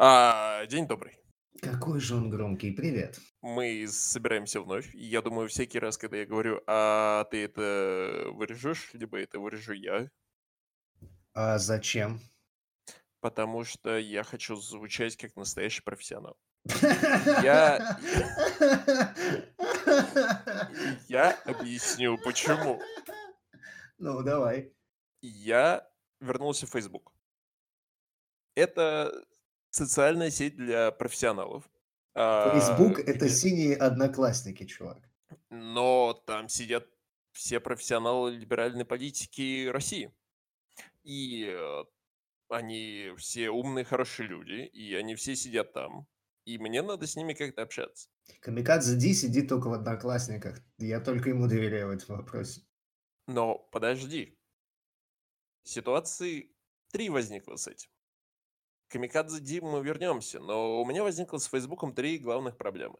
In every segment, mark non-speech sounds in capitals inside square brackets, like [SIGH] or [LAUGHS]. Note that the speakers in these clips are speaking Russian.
А, день добрый. Какой же он громкий. Привет. Мы собираемся вновь. И я думаю, всякий раз, когда я говорю, а ты это вырежешь, либо это вырежу я, А зачем? потому что я хочу звучать как настоящий профессионал. Я, [LAUGHS] я объясню, почему. Ну, давай. Я вернулся в Facebook. Это социальная сеть для профессионалов. А, Facebook- это синие одноклассники, чувак. Но там сидят все профессионалы либеральной политики России. И э, они все умные, хорошие люди, и они все сидят там. И мне надо с ними как-то общаться. Камикадзе Ди сидит только в одноклассниках. Я только ему доверяю в этом вопросе. Но подожди. Ситуации три возникло с этим. Камикадзе Ди мы вернемся, но у меня возникло с Фейсбуком три главных проблемы.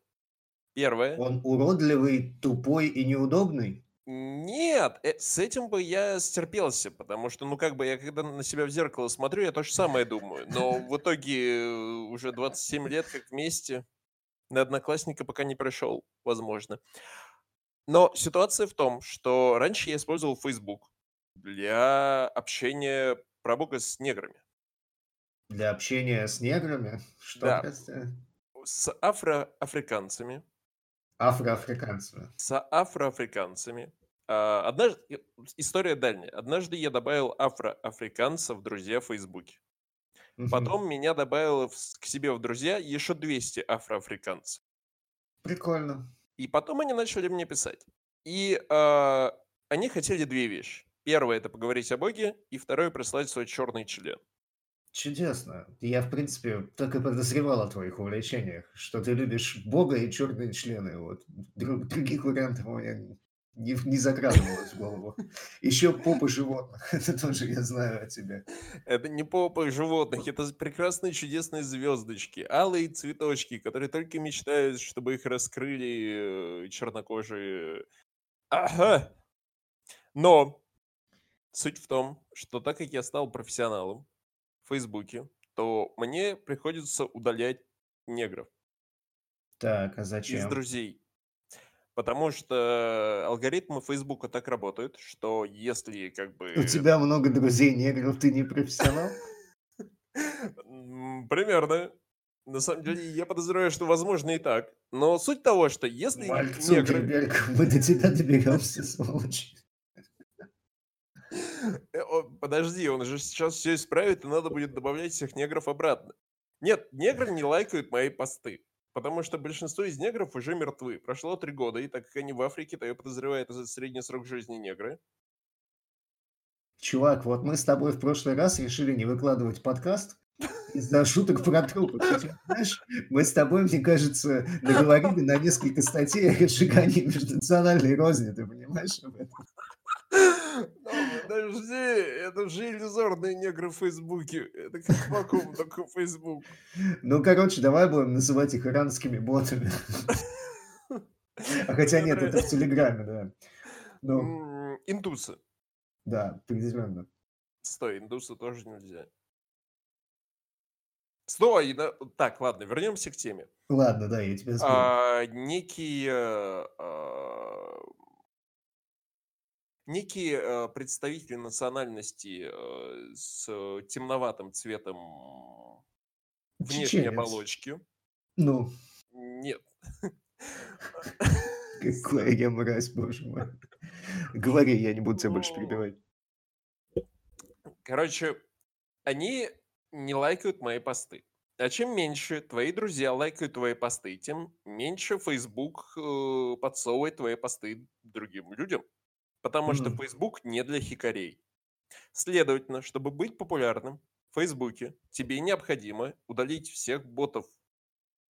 Первое. Он уродливый, тупой и неудобный? Нет, э, с этим бы я стерпелся, потому что, ну, как бы, я когда на себя в зеркало смотрю, я то же самое думаю. Но в итоге э, уже 27 лет как вместе, на одноклассника пока не пришел, возможно. Но ситуация в том, что раньше я использовал Facebook для общения, про бога, с неграми. Для общения с неграми? [LAUGHS] Что, Да. прости? С афроафриканцами. Афроафриканцами. с афроафриканцами. А, Однажды, э, история дальняя. Однажды я добавил афроафриканца в друзья в Фейсбуке. Мгм. Потом меня добавило в к себе в друзья еще 200 афроафриканцев. Прикольно. И потом они начали мне писать. И а, они хотели две вещи. Первое это поговорить о Боге, и второе прислать свой черный член. Чудесно. Я, в принципе, так и подозревал о твоих увлечениях, что ты любишь Бога и черные члены. Вот. Друг- других вариантов у меня не, не закрадывалось в голову. Еще попы животных. [LAUGHS] Это тоже я знаю о тебе. Это не попы животных, это прекрасные чудесные звездочки, алые цветочки, которые только мечтают, чтобы их раскрыли э, чернокожие. Ага. Но суть в том, что так как я стал профессионалом Фейсбуке, то мне приходится удалять негров Так, а из зачем? друзей. Потому что алгоритмы Фейсбука так работают, что если как бы... У тебя много друзей негров, ты не профессионал? [LAUGHS] Примерно. На самом деле, я подозреваю, что возможно и так. Но суть того, что если Марк негры... Мы до тебя доберемся, [LAUGHS] сволочь. Э, Подожди, он же сейчас все исправит, и надо будет добавлять всех негров обратно. Нет, негры не лайкают мои посты. Потому что большинство из негров уже мертвы. Прошло три года, и так как они в Африке, то я подозреваю, это за средний срок жизни негры. Чувак, вот мы с тобой в прошлый раз решили не выкладывать подкаст из-за шуток про трупы. Знаешь, мы с тобой, мне кажется, наговорили на несколько статей о разжигании межнациональной розни, ты понимаешь об этом? Подожди, это же иллюзорные негры в Фейсбуке. Это как вакуум, только Фейсбук. Ну, короче, давай будем называть их иранскими ботами. А хотя нет, это в Телеграме, да. Ну, Индусы. да, определенно. Стой, индусы тоже нельзя. Стой! Так, ладно, вернемся к теме. Ладно, да, я тебя. А, некий, а, некий э, представитель национальности э, с темноватым цветом внешней Чеченец. оболочки. Ну, Нет. какая я мразь, боже мой. Говори, я не буду тебя больше перебивать. Короче, они не лайкают мои посты. А чем меньше твои друзья лайкают твои посты, тем меньше Facebook э, подсовывает твои посты другим людям. Потому что. Facebook не для хикарей. Следовательно, чтобы быть популярным в Фейсбуке, тебе необходимо удалить всех ботов,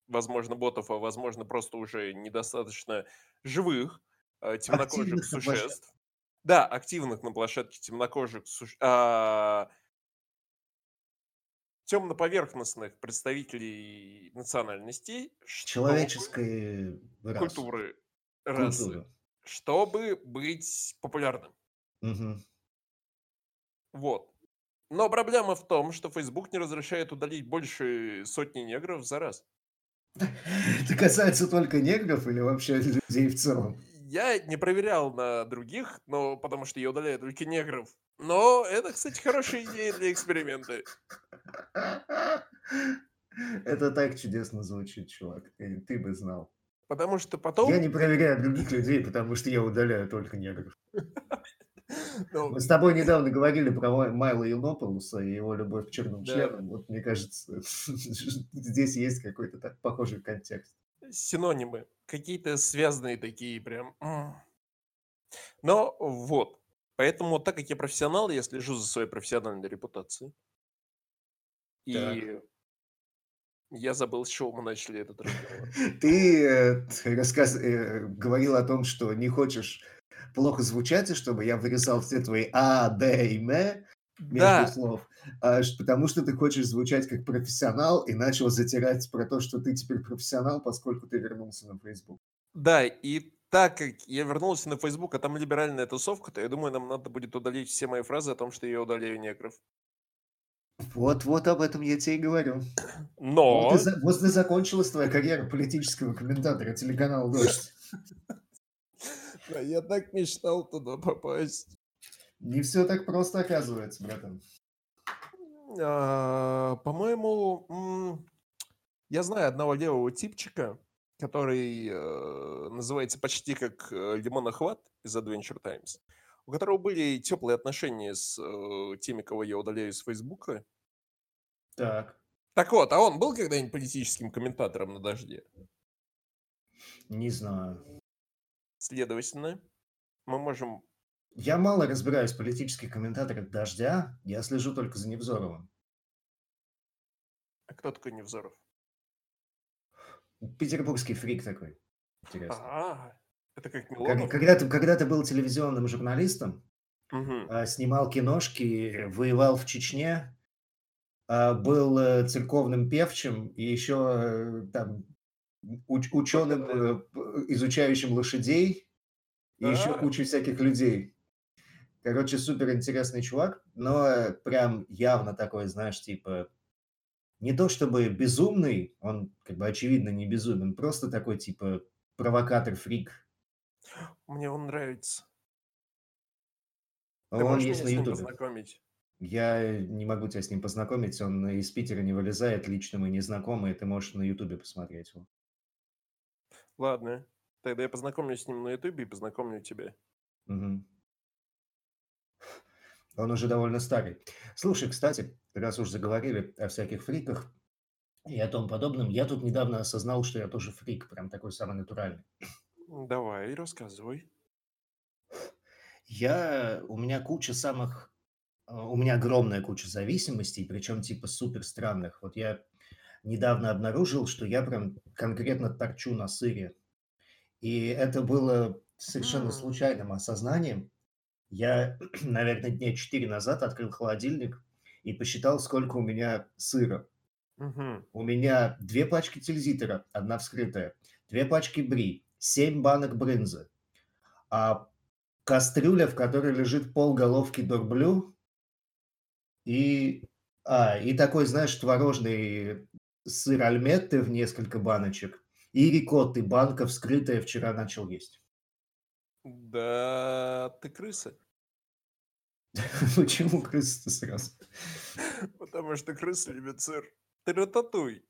возможно, ботов, а возможно, просто уже недостаточно живых э, темнокожих Активных существ. Да, активных на площадке темнокожих существ. темноповерхностных представителей национальностей, чтобы- Человеческой расы. культуры, расы, Культуры. Чтобы быть популярным. Мгм. Вот. Но проблема в том, что Facebook не разрешает удалить больше сотни негров за раз. Это касается только негров или вообще людей в целом? Я не проверял на других, но потому что я удаляю только негров. Но это, кстати, хорошая идея для эксперимента. Это так чудесно звучит, чувак. Ты, ты бы знал. Потому что потом... Я не проверяю других людей, потому что я удаляю только негров. [LAUGHS] Ну, Мы с тобой недавно говорили про Май- Майла Юнополуса и его любовь к черным членам. Вот мне кажется, [LAUGHS] здесь есть какой-то так похожий контекст. синонимы. Какие-то связанные такие прям. Но вот. Поэтому, так как я профессионал, я слежу за своей профессиональной репутацией. И я забыл, с чего мы начали этот разговор. [LAUGHS] Ты э, рассказ, э, говорил о том, что не хочешь плохо звучать, и чтобы я вырезал все твои А, Д и М между Да, слов, а, потому что ты хочешь звучать как профессионал и начал затирать про то, что ты теперь профессионал, поскольку ты вернулся на Facebook. да, и так как я вернулся на Facebook, а там либеральная тусовка, то я думаю, нам надо будет удалить все мои фразы о том, что я удаляю негров. Вот, вот об этом я тебе и говорю. Но... Вот, и вот и закончилась твоя карьера политического комментатора телеканала «Дождь». Я так мечтал туда попасть. Не все так просто оказывается, братан. А, По-моему, я знаю одного левого типчика, который э, называется почти как э, Лимонохват из Adventure Times, у которого были теплые отношения с э, теми, кого я удаляю из Фейсбука. Так, Так вот, а он был когда-нибудь политическим комментатором на дожде? не знаю. Следовательно, мы можем... Я мало разбираюсь в политических комментаторах «Дождя», я слежу только за Невзоровым. А кто такой Невзоров? Петербургский фрик такой. Интересно. А, это как Милонов? Когда ты, когда ты был телевизионным журналистом, а, снимал киношки, воевал в Чечне, а, был э, церковным певчим и еще э, там уч- ученым, э, изучающим лошадей, и еще А. кучу всяких людей. Короче, супер интересный чувак, но прям явно такой, знаешь, типа не то чтобы безумный, он как бы очевидно не безумен, просто такой типа провокатор-фрик. Мне он нравится. Ты Он есть на Ютубе. познакомить? Я не могу тебя с ним познакомить, он из Питера не вылезает, лично мы не знакомы, ты можешь на Ютубе посмотреть его. Ладно. Тогда я познакомлюсь с ним на Ютубе и познакомлю тебя. Мгм. Он уже довольно старый. Слушай, кстати, раз уж заговорили о всяких фриках и о том подобном, я тут недавно осознал, что я тоже фрик, прям такой самый натуральный. Давай, рассказывай. Я, у меня куча самых, а, у меня огромная куча зависимостей, причем типа супер странных. Вот я недавно обнаружил, что я прям конкретно торчу на сыре. И это было совершенно случайным осознанием. Я, [CLEARS THROAT] наверное, дня 4 назад открыл холодильник и посчитал, сколько у меня сыра. Мгм. У меня две пачки тильзитера, одна вскрытая, две пачки бри, семь банок брынзы, а кастрюля, в которой лежит полголовки дорблю и, а, и такой, знаешь, творожный сыр альметте в несколько баночек и рикотты, банка вскрытая, вчера начал есть. Да, ты крыса. [LAUGHS] Почему крыса сразу? Потому что крысы любят сыр. Ты рататуй.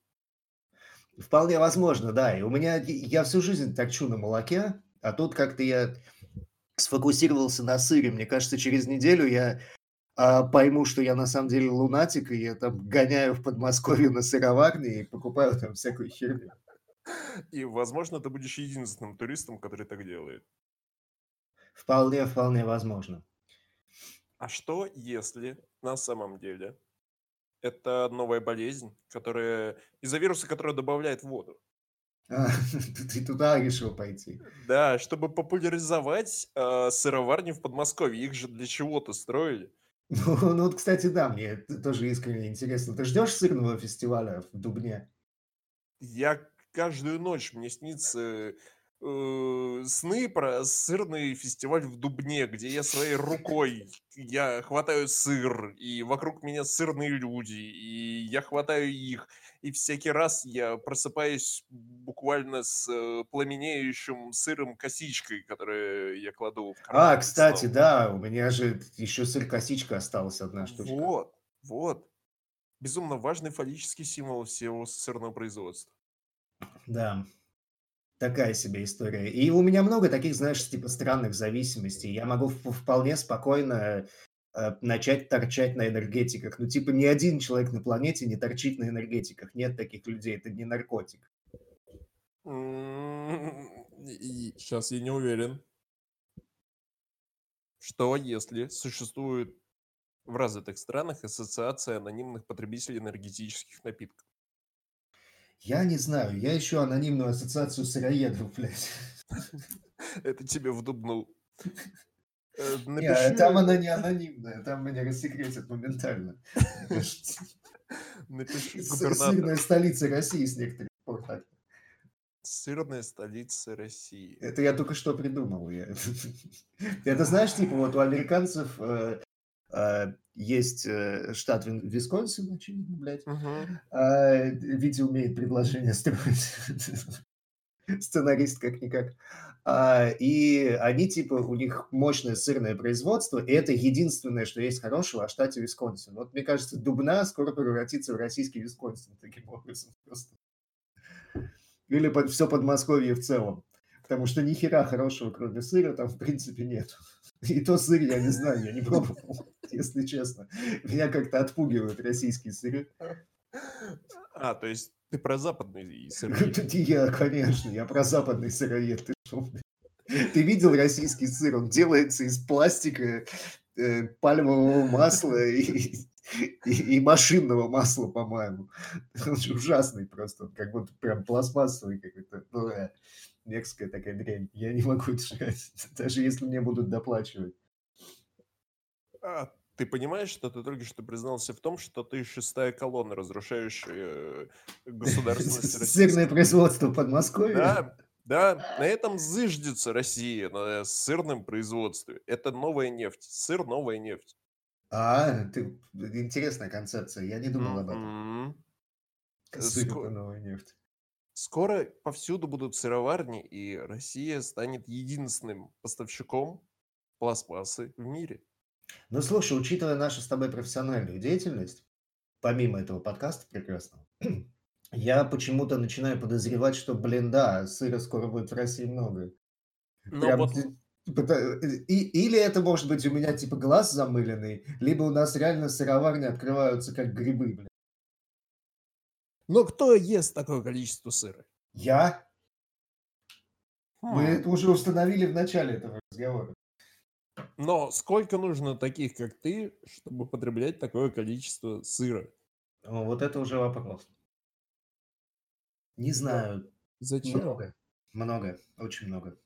Вполне возможно, да. И у меня, я всю жизнь торчу на молоке, а тут как-то я сфокусировался на сыре. Мне кажется, через неделю я а, пойму, что я на самом деле лунатик, и я там гоняю в Подмосковье на сыроварне и покупаю там всякую херню. И, возможно, ты будешь единственным туристом, который так делает. Вполне, вполне возможно. А что, если на самом деле это новая болезнь, которая из-за вируса, который добавляет воду? А, [LAUGHS] ты туда решил пойти. Да, чтобы популяризовать э, сыроварни в Подмосковье. Их же для чего-то строили. [LAUGHS] Ну, ну вот, кстати, да, мне тоже искренне интересно. Ты ждешь сырного фестиваля в Дубне? Я каждую ночь, мне снится э, сны про сырный фестиваль в Дубне, где я своей рукой я хватаю сыр, и вокруг меня сырные люди, и я хватаю их, и всякий раз я просыпаюсь буквально с э, пламенеющим сыром косичкой, которую я кладу в А, карман кстати, снова. да, у меня же еще сыр-косичка осталась одна штучка. Вот, вот. Безумно важный фаллический символ всего сырного производства. Да, такая себе история. И у меня много таких, знаешь, типа странных зависимостей. Я могу вполне спокойно э, начать торчать на энергетиках. Ну, типа, ни один человек на планете не торчит на энергетиках. Нет таких людей, это не наркотик. Сейчас я не уверен, что если существует в развитых странах ассоциация анонимных потребителей энергетических напитков. Я не знаю, я ищу анонимную ассоциацию сыроедов, блядь. Это тебе вдубнул. Э, Не, Напиши, там она не анонимная, там меня рассекретят моментально. Напиши губернатор. Сырная столица России с некоторых пор так. Сырная столица России. Это я только что придумал. я. Это знаешь, типа вот у американцев э, есть э, штат Висконсин, очевидно, блядь. Мгм. А, Витя умеет предложения строить. [LAUGHS] Сценарист как-никак. А, И они, типа, у них мощное сырное производство, и это единственное, что есть хорошего о штате Висконсин. Вот, мне кажется, Дубна скоро превратится в российский Висконсин таким образом просто. Или под, все Подмосковье в целом. Потому что ни хера хорошего, кроме сыра, там, в принципе, нет. [LAUGHS] И то сыр я не знаю, я не пробовал, [LAUGHS] если честно. Меня как-то отпугивают российские сыры. А, то есть ты про западный сыр. Тут и [LAUGHS] Я, конечно, я про западный сыроед. Ты? Ты видел российский сыр? Он делается из пластика, э, пальмового масла и, и- и машинного масла, по-моему. Он же ужасный просто, он как будто прям пластмассовый какой-то. Мерзкая такая дрянь. Я не могу это жрать, [LAUGHS] даже если мне будут доплачивать. А, ты понимаешь, что ты только что признался в том, что ты шестая колонна, разрушающая э, государственность Сырное производство Подмосковья? Да, да, на этом зыждется Россия, на сырном производстве. Это новая нефть. Сыр – новая нефть. А, ты, интересная концепция, я не думал об этом. Сыр это новая нефть. Скоро повсюду будут сыроварни, и Россия станет единственным поставщиком пластмассы в мире. Ну, слушай, учитывая нашу с тобой профессиональную деятельность, помимо этого подкаста прекрасного, [CLEARS THROAT] я почему-то начинаю подозревать, что, блин, да, сыра скоро будет в России много. Но Прям вот пыта- и- или это может быть у меня типа глаз замыленный, либо у нас реально сыроварни открываются как грибы, блин. Но кто ест такое количество сыра? Я? Мы Хм. это уже установили в начале этого разговора. Но сколько нужно таких, как ты, чтобы потреблять такое количество сыра? О, вот это уже вопрос. Не знаю, Зачем? Много, много, очень много.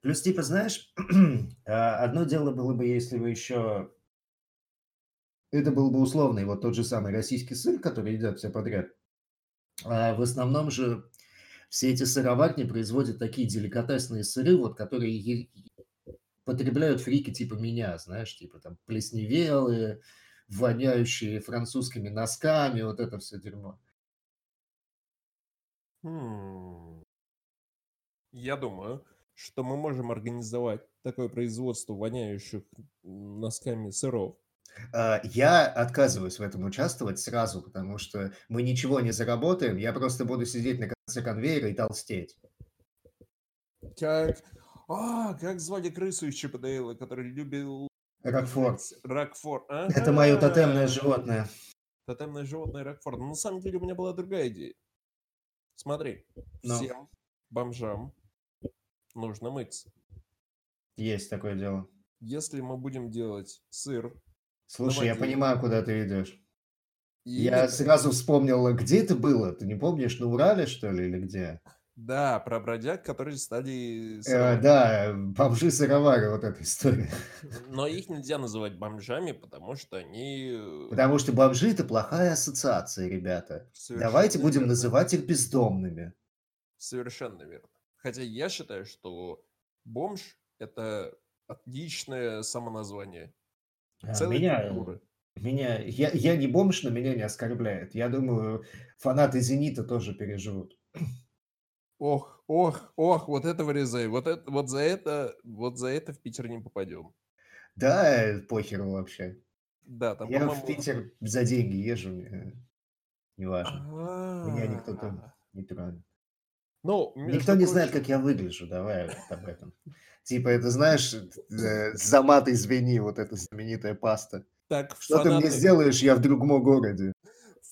Плюс, типа, знаешь, [CLEARS THROAT] а, одно дело было бы, если бы еще... Это был бы условный, вот тот же самый российский сыр, который едят все подряд. А в основном же все эти сыроварни производят такие деликатесные сыры, вот, которые потребляют фрики типа меня, знаешь, типа там плесневелые, воняющие французскими носками, вот это все дерьмо. Хм. Я думаю, что мы можем организовать такое производство воняющих носками сыров. А, Я отказываюсь в этом участвовать сразу, потому что мы ничего не заработаем, я просто буду сидеть на конце конвейера и толстеть. Как... А, как звали крысу из Чипа Дейла, который любил... Рокфор. Рокфор. Это мое тотемное Ага. животное. Тотемное животное Рокфор. Но на самом деле у меня была другая идея. Смотри, Ну. всем бомжам нужно мыться. Есть такое дело. Если мы будем делать сыр... Слушай, я воде. понимаю, куда ты идешь. и Я сразу вспомнил, где это было? Ты не помнишь, на Урале, что ли, или где? Да, про бродяг, которые стали... Э, да, бомжи-сыровары, вот эта история. Но их нельзя называть бомжами, потому что они... э, Потому что бомжи – это плохая ассоциация, ребята. совершенно Давайте будем верно. называть их бездомными. Совершенно верно. Хотя я считаю, что бомж — это отличное самоназвание. А, Целой Меня, культуры. меня, я, я не бомж, но меня не оскорбляет. Я думаю, фанаты «Зенита» тоже переживут. Ох, ох, ох, вот это вырезай. Вот, это, вот, за это, вот за это в Питер не попадем. Да, похеру вообще. Да, там, Я в. Питер за деньги езжу, мне неважно. Меня никто там А, не тронет. Ну, Никто не знает, как я выгляжу, давай об этом. Типа, это знаешь, э, за мат извини, вот эта знаменитая паста. так, Что ты мне фанаты, сделаешь, я в другом городе.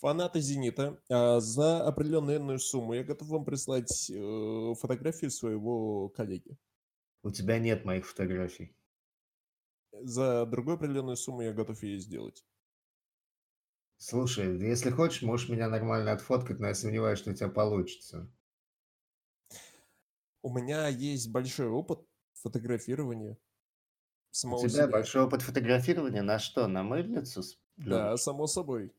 фанаты «Зенита», а, за определенную иную сумму я готов вам прислать э, фотографию своего коллеги. У тебя нет моих фотографий. За другую определенную сумму я готов ее сделать. Слушай, если хочешь, можешь меня нормально отфоткать, но я сомневаюсь, что у тебя получится. У меня есть большой опыт фотографирования У самого тебя себя. большой опыт фотографирования на что? На мыльницу? Да, само собой.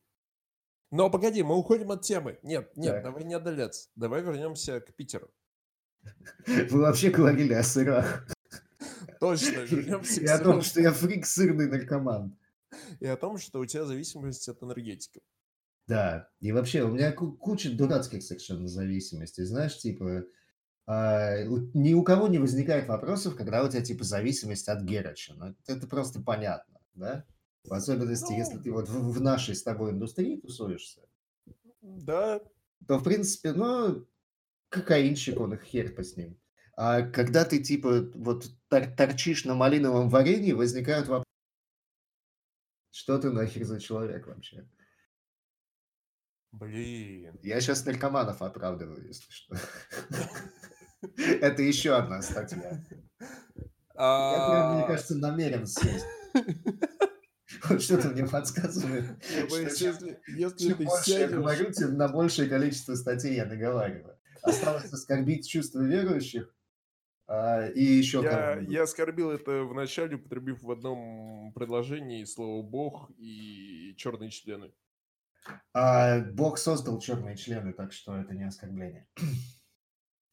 Но погоди, мы уходим от темы. Нет, нет, Так. давай не отдаляться. Давай вернемся к Питеру. [LAUGHS] Вы вообще говорили о сырах. [LAUGHS] Точно, вернемся И к о том, что я фрик сырный наркоман. И о том, что у тебя зависимость от энергетиков. Да, и вообще у меня ку- куча дурацких совершенно зависимостей. Знаешь, типа, у- ни у кого не возникает вопросов, когда у тебя типа зависимость от Герача. Ну, это, просто понятно, да? В особенности, если Ну, ты вот в, в нашей с тобой индустрии тусуешься, да, то, в принципе, ну, кокаинщик, он их хер по с ним. А когда ты, типа, вот тор- торчишь на малиновом варенье, возникают вопросы, что ты нахер за человек вообще? блин. Я сейчас наркоманов оправдываю, если что. [LAUGHS] Это еще одна статья. Я мне А, кажется, намерен сесть. Вот что-то мне подсказывает, чем, больше я говорю, тем на большее количество статей я наговариваю. Осталось оскорбить чувства верующих а, и еще Я, я оскорбил это в начале, употребив в одном предложении слово «бог» и «черные члены». А, Бог создал черные члены, так что это не оскорбление.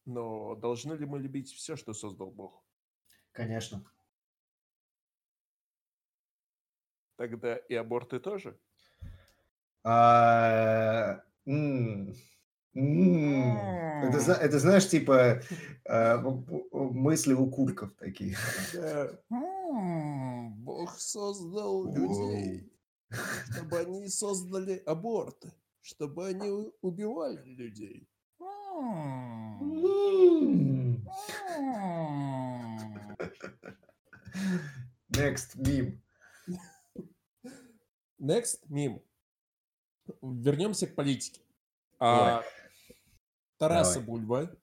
Но должны ли мы любить все, что создал Бог? Конечно. Тогда и аборты тоже? А. Это, это знаешь, типа м- мысли у курков такие. Бог создал людей, чтобы они создали аборты, чтобы они убивали людей. М, М. м. Next meme. Next, мим. Вернемся к политике. А, Тараса Давай. Бульба.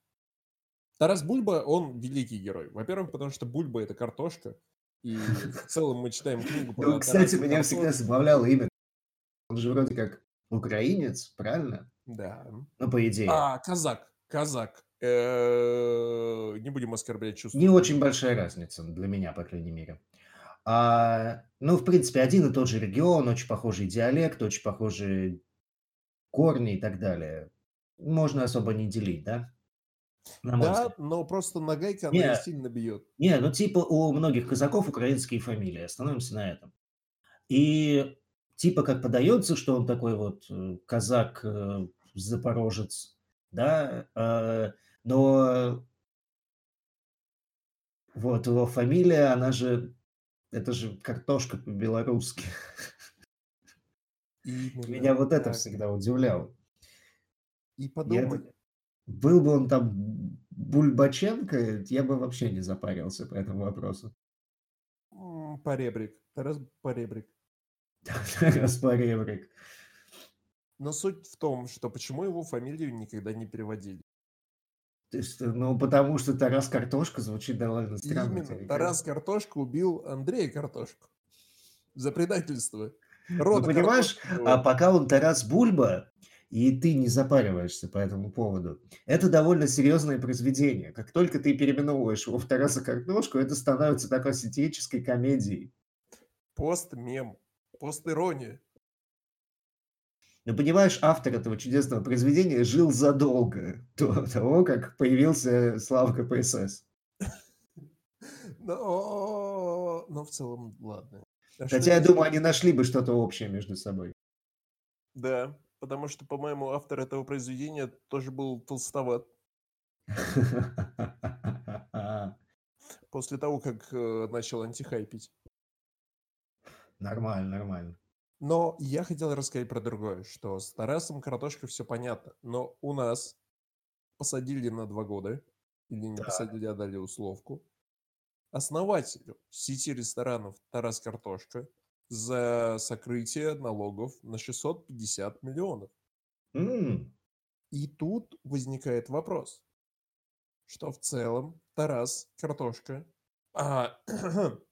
Тарас Бульба, он великий герой. Во-первых, потому что Бульба это картошка. И в целом мы читаем книгу про Ну, кстати, меня всегда забавляло имя. Он же вроде как украинец, правильно? Да. Ну, по идее. А, казак. Казак. Э, Не будем оскорблять чувства. Не очень большая разница для меня, по крайней мере. А, ну, в принципе, один и тот же регион, очень похожий диалект, очень похожие корни и так далее. Можно особо не делить, да? На Да, взгляд. но просто нагайка, она Не, сильно бьет. не, ну типа у многих казаков украинские фамилии. Остановимся на этом. И типа как подается, что он такой вот э, казак, э, да, э, но вот его фамилия, она же, это же картошка по-белорусски. Меня вот это всегда удивляло. И Я, подумай, был бы он там Бульбаченко, я бы вообще не запарился по этому вопросу. поребрик. Тарас Поребрик. [LAUGHS] Распоребрик. Но суть в том, что почему его фамилию никогда не переводили. То есть, э, ну, потому что Тарас Картошка звучит довольно странно. Именно Тарас? Картошка убил Андрея Картошку за предательство. Ну, Рода понимаешь, Картошки а пока он Тарас Бульба, и ты не запариваешься по этому поводу, это довольно серьезное произведение. Как только ты переименовываешь его в Тараса Картошку, это становится такой сатирической комедией. Пост-мем. Пост-ирония. Ну, понимаешь, автор этого чудесного произведения жил задолго до того, как появился Слава КПСС. Но, но в целом, ладно. А Хотя я думаю, они нашли бы что-то общее между собой. Да, потому что, по-моему, автор этого произведения тоже был толстоват. [LAUGHS] После того, как э, начал антихайпить. Нормально, нормально. Но я хотел рассказать про другое, что с Тарасом картошка все понятно, но у нас посадили на два года, или не посадили, а дали условку, основателю сети ресторанов «Тарас Картошка» за сокрытие налогов на 650 миллионов. М, И тут возникает вопрос, что в целом Тарас Картошка, а, [CLEARS THROAT]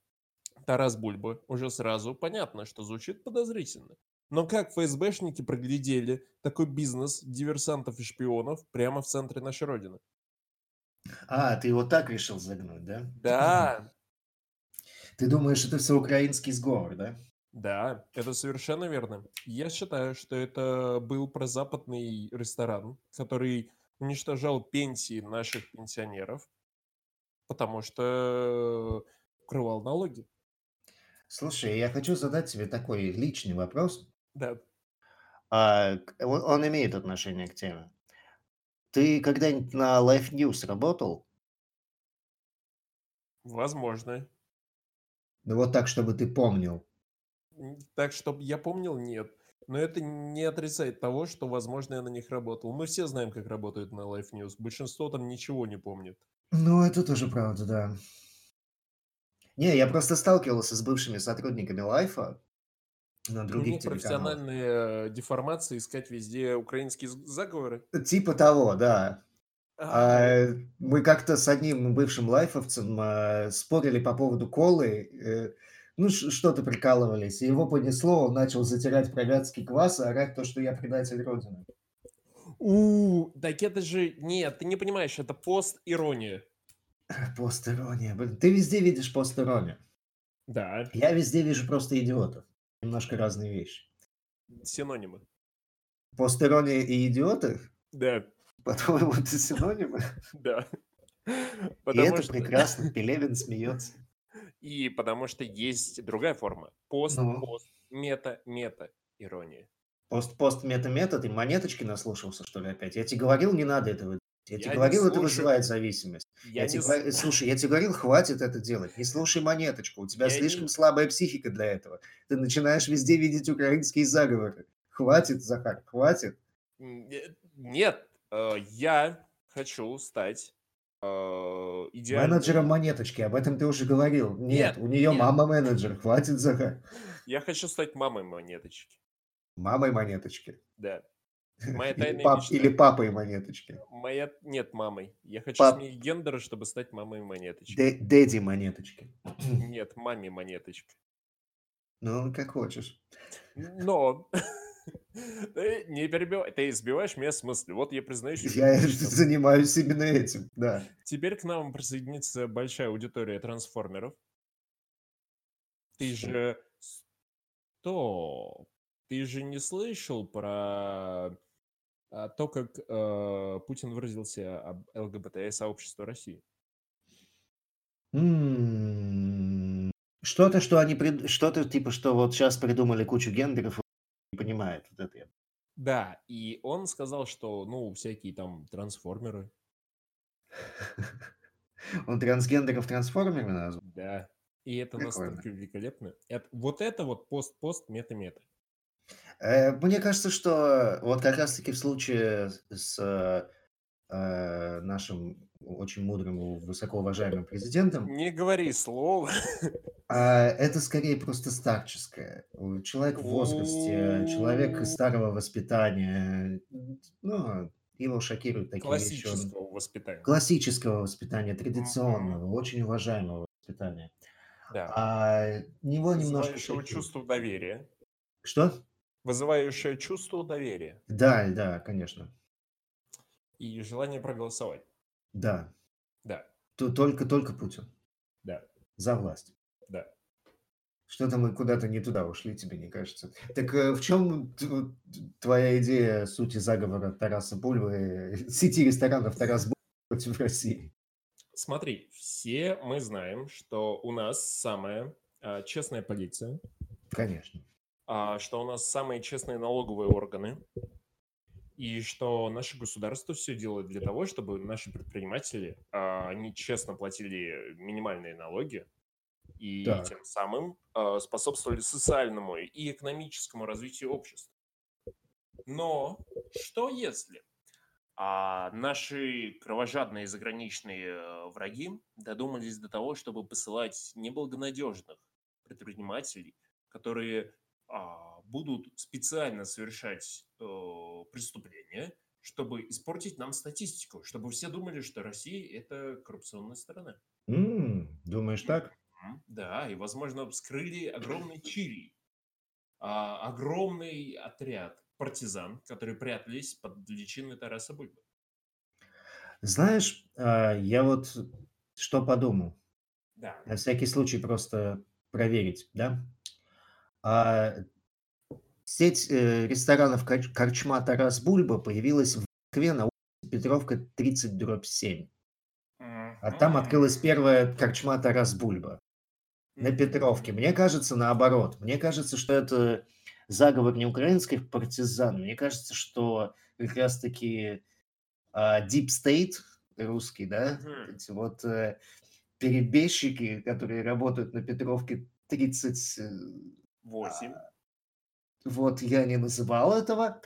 Тарас Бульба уже сразу понятно, что звучит подозрительно. Но как ФСБшники проглядели такой бизнес диверсантов и шпионов прямо в центре нашей Родины? А, ты вот так решил загнуть, да? Да, [LAUGHS] Ты думаешь, это все украинский сговор, да? да, это совершенно верно. Я считаю, что это был прозападный ресторан, который уничтожал пенсии наших пенсионеров, потому что укрывал налоги. Слушай, я хочу задать тебе такой личный вопрос. Да. А, к- он, он имеет отношение к теме. Ты когда-нибудь на Life News работал? Возможно. Ну вот так, чтобы ты помнил. М, Так, чтобы я помнил, нет. Но это не отрицает того, что, возможно, я на них работал. Мы все знаем, как работают на Life News. Большинство там ничего не помнит. Ну, это тоже правда, да. Не, я просто сталкивался с бывшими сотрудниками Лайфа на других них телеканалах. профессиональная деформация искать везде украинские заговоры. Типа того, да. А, А, мы как-то с одним бывшим лайфовцем а, спорили по поводу колы, э, ну, что-то прикалывались, и его понесло, он начал затирать про вятский квас и орать то, что я предатель Родины. У, так это же... Нет, ты не понимаешь, это пост-ирония. [CLEARS THROAT] Пост-ирония. Блин, Ты везде видишь пост-иронию. Да, Я везде вижу просто идиотов. Немножко разные вещи. синонимы. Пост-ирония и идиоты, Да, по-твоему, это синонимы? [LAUGHS] да. И это прекрасно, Пелевин смеется. И потому что есть другая форма. Пост, пост, мета, мета, ирония. пост-пост мета-мета, ты монеточки наслушался, что ли, опять? Я тебе говорил, не надо этого Я тебе Я не говорил, это слушаю, вызывает зависимость. я Я не... тебе с- говорю, слушай, я тебе говорил, хватит это делать. Не слушай монеточку. У тебя Я слишком не... слабая психика для этого. Ты начинаешь везде видеть украинские заговоры. Хватит, Захар, хватит. Э, Нет, э, я хочу стать э, идеальным... Менеджером монеточки, об этом ты уже говорил. Нет, Нет, у нее нет. мама менеджер. Хватит, Захар. Я хочу стать мамой монеточки. Мамой монеточки. Да. Моя Или, тайная пап, мечта. или папой монеточки. Моя... Нет, мамой. Я хочу Пап, сменить гендер, чтобы стать мамой монеточки. дэ- дэдди монеточки. [CLEARS THROAT] Нет, маме монеточки. Ну, как хочешь. Но... [LAUGHS] Ты не перебивай, ты избиваешь меня с мысли. Вот я признаюсь Я публично. [LAUGHS] занимаюсь именно этим, да. Теперь к нам присоединится большая аудитория трансформеров. Ты же... Стоп! Ты же не слышал про то, как э, Путин выразился об ЛГБТ-сообществе России? М, Что-то, что они прид- что-то типа, что вот сейчас придумали кучу гендеров, не понимает. Вот это. Да, и он сказал, что, ну, всякие там трансформеры, [LAUGHS] Он трансгендеров трансформерами назвал. да. И это настолько великолепно. Это- вот это вот пост-пост мета-мета. Э, Мне кажется, что вот как раз-таки в случае с э, э, нашим очень мудрым, высоко уважаемым президентом, Не говори слово. а, это скорее просто старческое. У- Человек в возрасте, человек старого воспитания, ну, его шокируют такие вещи. Он Классического воспитания. классического воспитания, традиционного, очень уважаемого воспитания. Да. А него немножко Вызывающего шокирует. чувство доверия. Что? Вызывающее чувство доверия. Да, да, конечно. И желание проголосовать. Да. Да, Ту- Только, только Путин. да, За власть. да. Что-то мы куда-то не туда ушли, тебе не кажется? Так э, в чем твоя идея сути заговора Тараса Бульбы, [LAUGHS] сети ресторанов Тарас Бульба против России? Смотри, все мы знаем, что у нас самая а, честная полиция, Конечно. А, что у нас самые честные налоговые органы, и что наше государство все делает для того, чтобы наши предприниматели, а, они честно платили минимальные налоги и Так. тем самым а, способствовали социальному и экономическому развитию общества. Но что если а наши кровожадные заграничные враги додумались до того, чтобы посылать неблагонадежных предпринимателей, которые будут специально совершать э, преступления, чтобы испортить нам статистику, чтобы все думали, что Россия это коррупционная страна. М, думаешь так? Да, и, возможно, вскрыли огромный Чили, а, огромный отряд партизан, которые прятались под личиной Тараса Бульбы. Знаешь, а, я вот что подумал. Да. На всякий случай просто проверить, да? А, сеть э, ресторанов Корч- Корчма Тарас Бульба появилась в Москве на улице Петровка 30 дробь 7. А там открылась первая корчма Тарас Бульба на Петровке. Мне кажется, наоборот. Мне кажется, что это заговор не украинских партизан. Мне кажется, что как раз-таки а, Deep State русский, да, Мгм. эти вот э, перебежчики, которые работают на Петровке 30, э, Восемь. вот я не называл этого,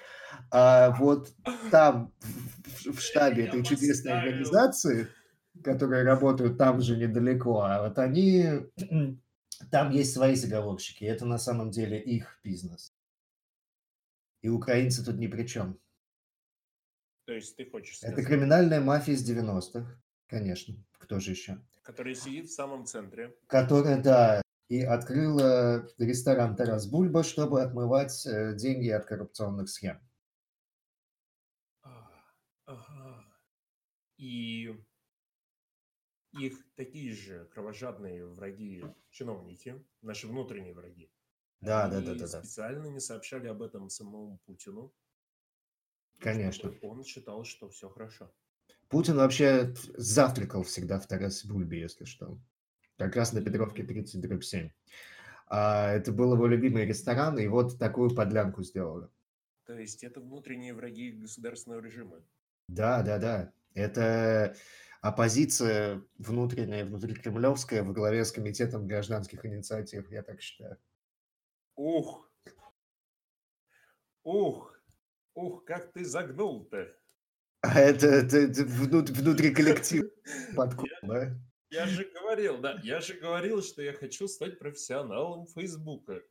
а вот там в, в [LAUGHS] штабе Я этой чудесной поставил. организации, которые работают там же недалеко, а вот они, [CLEARS THROAT] там есть свои заговорщики, и это на самом деле их бизнес. И украинцы тут ни при чем. То есть ты хочешь Это сказать, криминальная мафия из 90-х, конечно, кто же еще? который сидит в самом центре. Которая, да, и открыла ресторан Тарас Бульба, чтобы отмывать э, деньги от коррупционных схем. А, Ага. И их такие же кровожадные враги, чиновники, наши внутренние враги, Да, они да, да, да. специально не сообщали об этом самому Путину, Конечно. он считал, что все хорошо. Путин вообще завтракал всегда в Тарасе Бульбе, если что. Как раз на Петровке 30 дробь 7. А, это был его любимый ресторан, и вот такую подлянку сделали. То есть это внутренние враги государственного режима. Да, да, да. Это оппозиция внутренняя, внутрикремлевская во главе с Комитетом гражданских инициатив, я так считаю. Ух! Ух! Ух, как ты загнул-то! А это, это, это внут- внутри коллектива [LAUGHS] подкоп, да? Я же говорил, да, я же говорил, что я хочу стать профессионалом Фейсбука.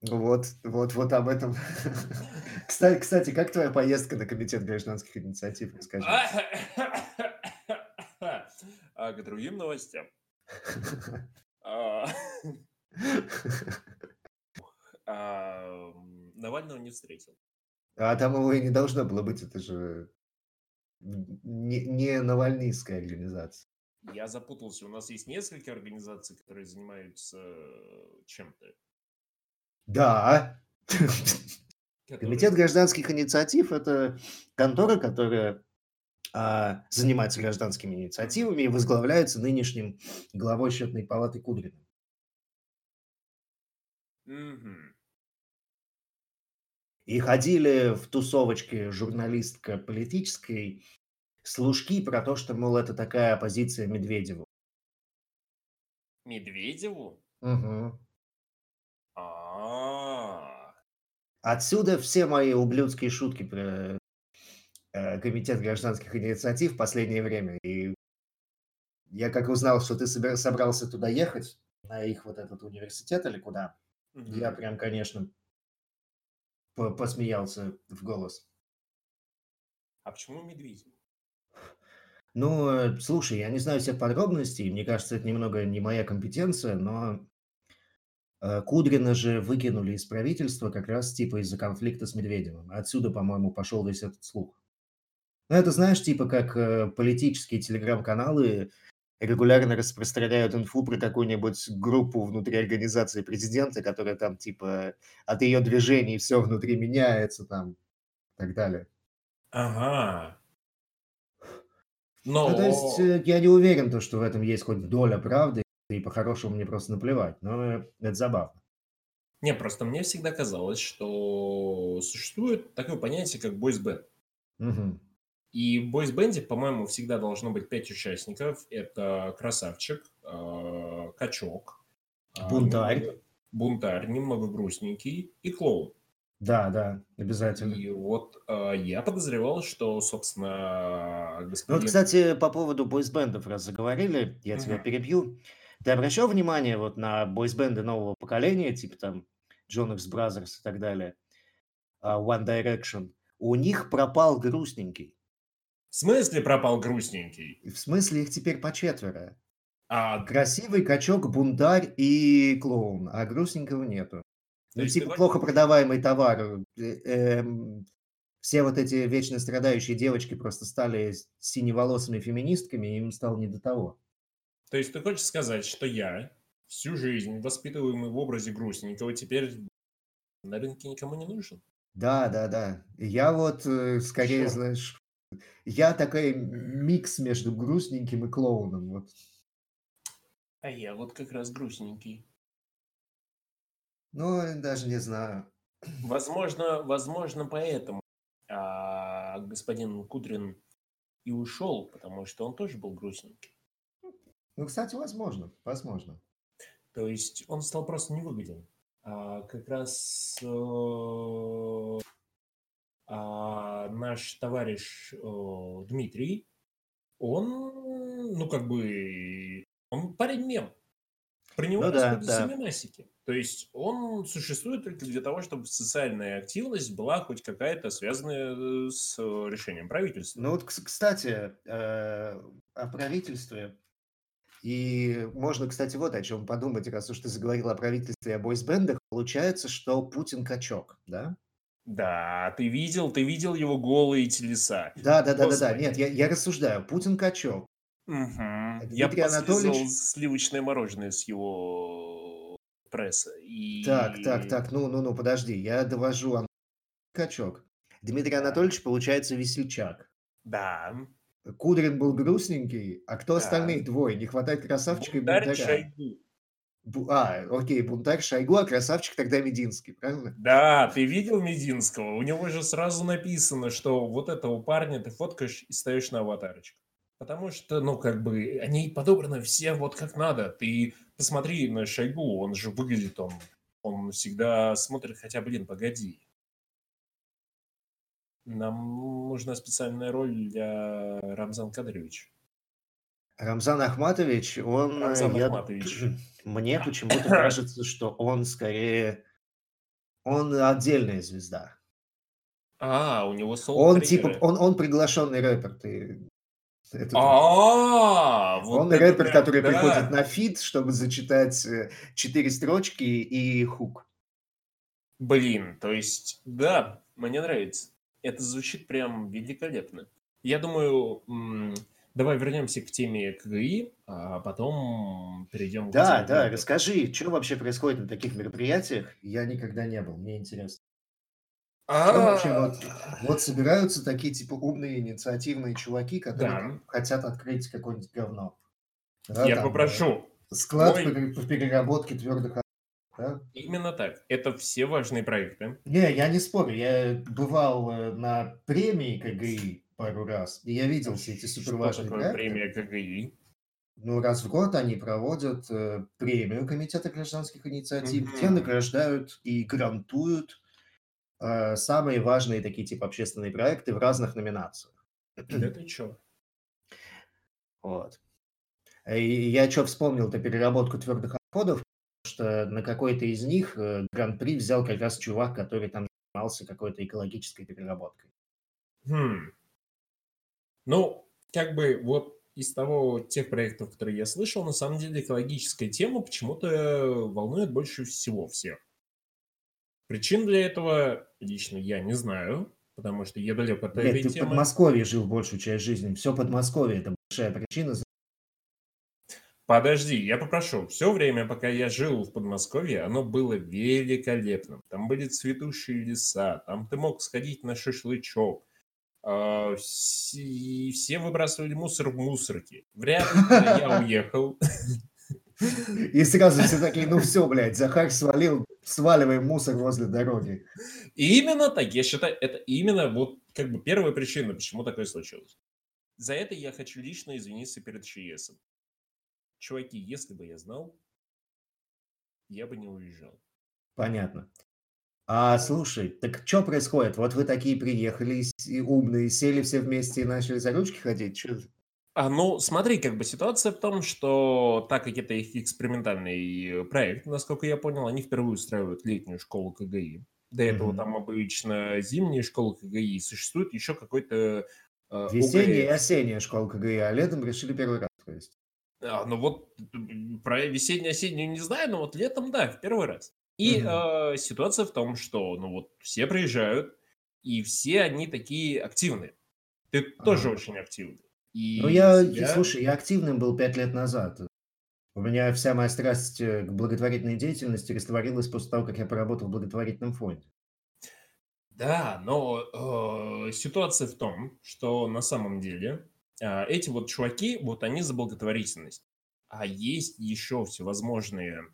Вот, вот, вот об этом. [LAUGHS] Кстати, кстати, как твоя поездка на Комитет гражданских инициатив, расскажи. [LAUGHS] А к другим новостям. [LAUGHS] А, Навального не встретил. А там его и не должно было быть, это же не, не навальнистская организация. Я запутался. У нас есть несколько организаций, которые занимаются чем-то. Да, [LAUGHS] Комитет гражданских инициатив – это контора, которая а, занимается гражданскими инициативами и возглавляется нынешним главой счетной палаты Кудриным. Мгм. И ходили в тусовочке журналистка политической служки про то, что, мол, это такая оппозиция Медведеву. Медведеву? Мгм. А, Отсюда все мои ублюдские шутки про э, Комитет гражданских инициатив в последнее время. И я как узнал, что ты собер- собрался туда ехать, на их вот этот университет или куда, я прям, конечно, посмеялся в голос. А почему Медведеву? Ну, э, слушай, я не знаю всех подробностей, мне кажется, это немного не моя компетенция, но э, Кудрина же выкинули из правительства как раз типа из-за конфликта с Медведевым. Отсюда, по-моему, пошел весь этот слух. Ну, это знаешь, типа как э, политические телеграм-каналы регулярно распространяют инфу про какую-нибудь группу внутри организации президента, которая там типа от ее движений все внутри меняется там и так далее. Ага. Ну, то есть Но э, я не уверен, то, что в этом есть хоть доля правды, и по-хорошему мне просто наплевать, но это забавно. не, просто мне всегда казалось, что существует такое понятие, как бойсбенд. Мгм. И в бойсбенде, по-моему, всегда должно быть пять участников. Это красавчик, а, качок, а, Бунтарь. бунтарь, немного грустненький и клоун. Да, да, обязательно. И вот а, я подозревал, что, собственно, Ну, вот, господин... кстати, по поводу бойсбендов, раз заговорили, я тебя Мгм. перебью. Ты обращал внимание вот на бойсбенды нового поколения, типа там John X Brothers и так далее, One Direction? У них пропал грустненький. В смысле пропал грустненький? В смысле, их теперь по четверо. А, Красивый качок, бунтарь и клоун, а грустненького нету. То Ну, типа плохо продаваемый товар. Э, эм, все вот эти вечно страдающие девочки просто стали синеволосыми феминистками, и им стало не до того. то есть ты хочешь сказать, что я всю жизнь воспитываемый в образе грустненького теперь на рынке никому не нужен? Да, да, да. Я вот э, скорее, Чё? знаешь, я такой микс между грустненьким и клоуном. Вот. А я вот как раз грустненький. Ну, даже не знаю. Возможно, возможно, поэтому а, господин Кудрин и ушел, потому что он тоже был грустненький. Ну, кстати, возможно, возможно. То есть он стал просто невыгоден. А как раз э, а, наш товарищ э, Дмитрий, он, ну, как бы, он парень-мем. Про него Ну да, да. мемасики. То есть он существует только для того, чтобы социальная активность была хоть какая-то связанная э, с э, решением правительства. Ну вот, кс- кстати, э, о правительстве. И можно, кстати, вот о чем подумать, раз уж ты заговорил о правительстве и о бойсбендах. Получается, что Путин качок, да? Да, ты видел, ты видел его голые телеса. Да, да, да, да, да. Нет, я, я рассуждаю. Путин качок. Мгм. Дмитрий Я Анатольевич- сливочное мороженое с его пресса. И... Так, так, так, ну, ну, ну, подожди, я довожу Ан- качок. Дмитрий. Анатольевич, получается, весельчак. Да. Кудрин был грустненький, а кто Да. остальные двое? Не хватает красавчика и Бунтарь бунтаря. Шойгу. А, окей, бунтарь Шойгу, а красавчик тогда Мединский, правильно? Да, ты видел Мединского? У него же сразу написано, что вот этого парня ты фоткаешь и ставишь на аватарочку. Потому что, ну, как бы, они подобраны все вот как надо. Ты посмотри на Шойгу, он же выглядит, он, он всегда смотрит, хотя, блин, погоди. Нам нужна специальная роль для Рамзана Кадыровича. Рамзан Ахматович, он... э, Рамзан я- Ахматович. Мне почему-то [LAUGHS] кажется, что он скорее... Он отдельная звезда. А, у него соло Он типа... Он, он приглашенный рэпер. Ты... А, вот он рэпер, прям который да. приходит на feat, чтобы зачитать э, четыре строчки и хук. Блин, то есть, да, мне нравится. Это звучит прям великолепно. Я думаю, давай вернемся к теме КГИ, а потом перейдем к Да, теме да, брендов. расскажи, что вообще происходит на таких мероприятиях? Я никогда не был, мне интересно. Вообще А, вот, вот собираются такие типа умные инициативные чуваки, которые Да. хотят открыть какое-нибудь говно. Да, Я там, э, попрошу. Склад Ой. по переработке твердых да? Именно так. Это все важные проекты. Не, я не спорю, я бывал э, на премии КГИ пару раз, и я видел все эти Что суперважные такое проекты. премия КГИ? Ну, раз в год они проводят э, премию Комитета гражданских инициатив, где Мгм. награждают и грантуют э, самые важные такие типа общественные проекты в разных номинациях. Да ты чё? [CLEARS THROAT] Вот. И я что вспомнил-то переработку твердых отходов, что на какой-то из них э, гран-при взял как раз чувак, который там занимался какой-то экологической переработкой. Хм. Ну, как бы вот из того, тех проектов, которые я слышал, на самом деле экологическая тема почему-то волнует больше всего всех. Причин для этого лично я не знаю, потому что я далек от Блядь, этой ты в темы. Подмосковье жил большую часть жизни. Все Подмосковье – это большая причина. Подожди, я попрошу. Все время, пока я жил в Подмосковье, оно было великолепным. Там были цветущие леса, там ты мог сходить на шашлычок. А, все, все выбрасывали мусор в мусорке. Вряд ли я [LAUGHS] уехал. И сразу все такие, ну все, блядь, Захар свалил, сваливаем мусор возле дороги. И именно так, я считаю, это именно вот как бы первая причина, почему такое случилось. За это я хочу лично извиниться перед ЧСом. Чуваки, если бы я знал, я бы не уезжал. Понятно. А слушай, так что происходит? Вот вы такие приехали и умные, сели все вместе и начали за ручки ходить? Чё? А, ну, смотри, как бы ситуация в том, что так как это их экспериментальный проект, насколько я понял, они впервые устраивают летнюю школу КГИ. До этого там обычно зимняя школа КГИ. Существует еще какой-то э, Весенняя и осенняя школа КГИ, а летом решили первый раз провести. А, ну вот про весеннюю-осеннюю не знаю, но вот летом, да, в первый раз. И угу. э, ситуация в том, что ну вот все приезжают, и все они такие активные. Ты ага. тоже очень активный. И ну, я, я, слушай, я активным был пять лет назад. У меня вся моя страсть э, к благотворительной деятельности растворилась после того, как я поработал в благотворительном фонде. Да, но э, ситуация в том, что на самом деле э, эти вот чуваки, вот они за благотворительность. А есть еще всевозможные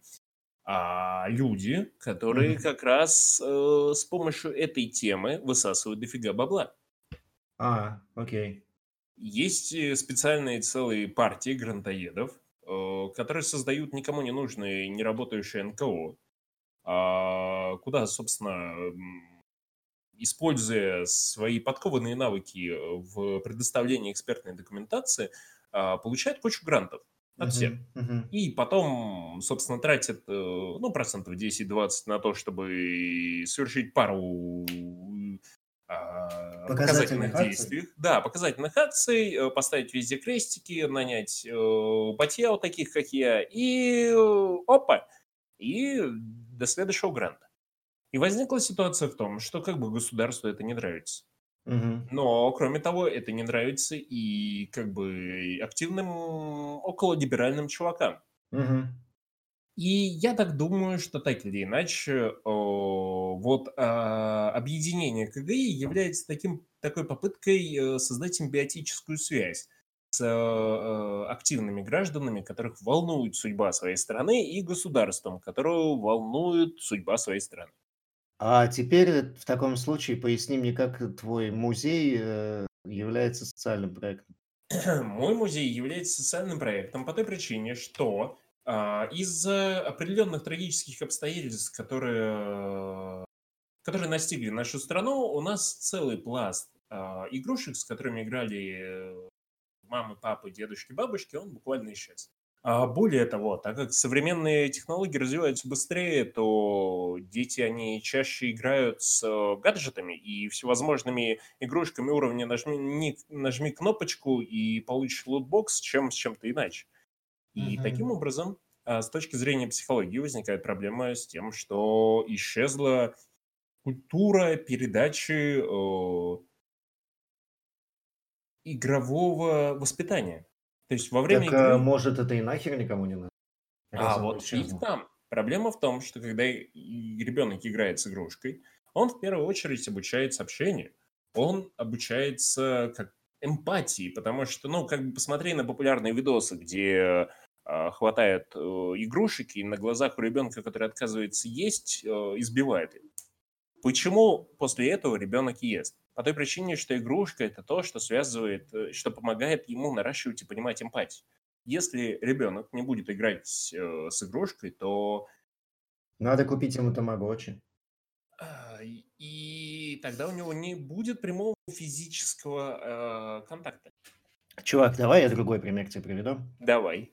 а, люди, которые mm-hmm. как раз э, с помощью этой темы высасывают дофига бабла. А, окей. Есть э, специальные целые партии грантоедов, э, которые создают никому не нужные, не работающие НКО, а, куда, собственно, используя свои подкованные навыки в предоставлении экспертной документации, а, получают кучу грантов от всех. Uh-huh, И потом, собственно, тратят, э, ну, процентов 10-20 на то, чтобы совершить пару а, показательных действий. Да, показательных акций, э, поставить везде крестики, нанять э, таких, как я, и опа, и до следующего гранта. И возникла ситуация в том, что как бы государству это не нравится. Угу. Но, кроме того, это не нравится и как бы активным около либеральным чувакам. Угу. И я так думаю, что так или иначе, вот а, объединение КГИ является таким, такой попыткой э, создать симбиотическую связь с э, активными гражданами, которых волнует судьба своей страны, и государством, которого волнует судьба своей страны. А теперь в таком случае поясни мне, как твой музей э, является социальным проектом. [CLEARS THROAT] Мой музей является социальным проектом по той причине, что а, из-за определенных трагических обстоятельств, которые, которые настигли нашу страну, у нас целый пласт а, игрушек, с которыми играли мамы, папы, дедушки, бабушки, он буквально исчез. А более того, так как современные технологии развиваются быстрее, то дети, они чаще играют с э, гаджетами и всевозможными игрушками уровня нажми, нажми кнопочку и получишь лутбокс, чем с чем-то иначе. И угу. таким образом, а, с точки зрения психологии, возникает проблема с тем, что исчезла культура передачи э, игрового воспитания. То есть во время Так, а, может, это и нахер никому не надо? А вот фиг там. Проблема в том, что когда ребенок играет с игрушкой, он в первую очередь обучается общению. Он обучается как эмпатии, потому что, ну, как бы посмотри на популярные видосы, где э, хватает э, игрушек и на глазах у ребенка, который отказывается есть, э, избивает их. Почему после этого ребенок ест? По той причине, что игрушка – это то, что связывает, э, что помогает ему наращивать и понимать эмпатию. Если ребенок не будет играть э, с игрушкой, то... Надо купить ему тамагочи. А, и тогда у него не будет прямого физического э, контакта. Чувак, давай я другой пример тебе приведу. Давай.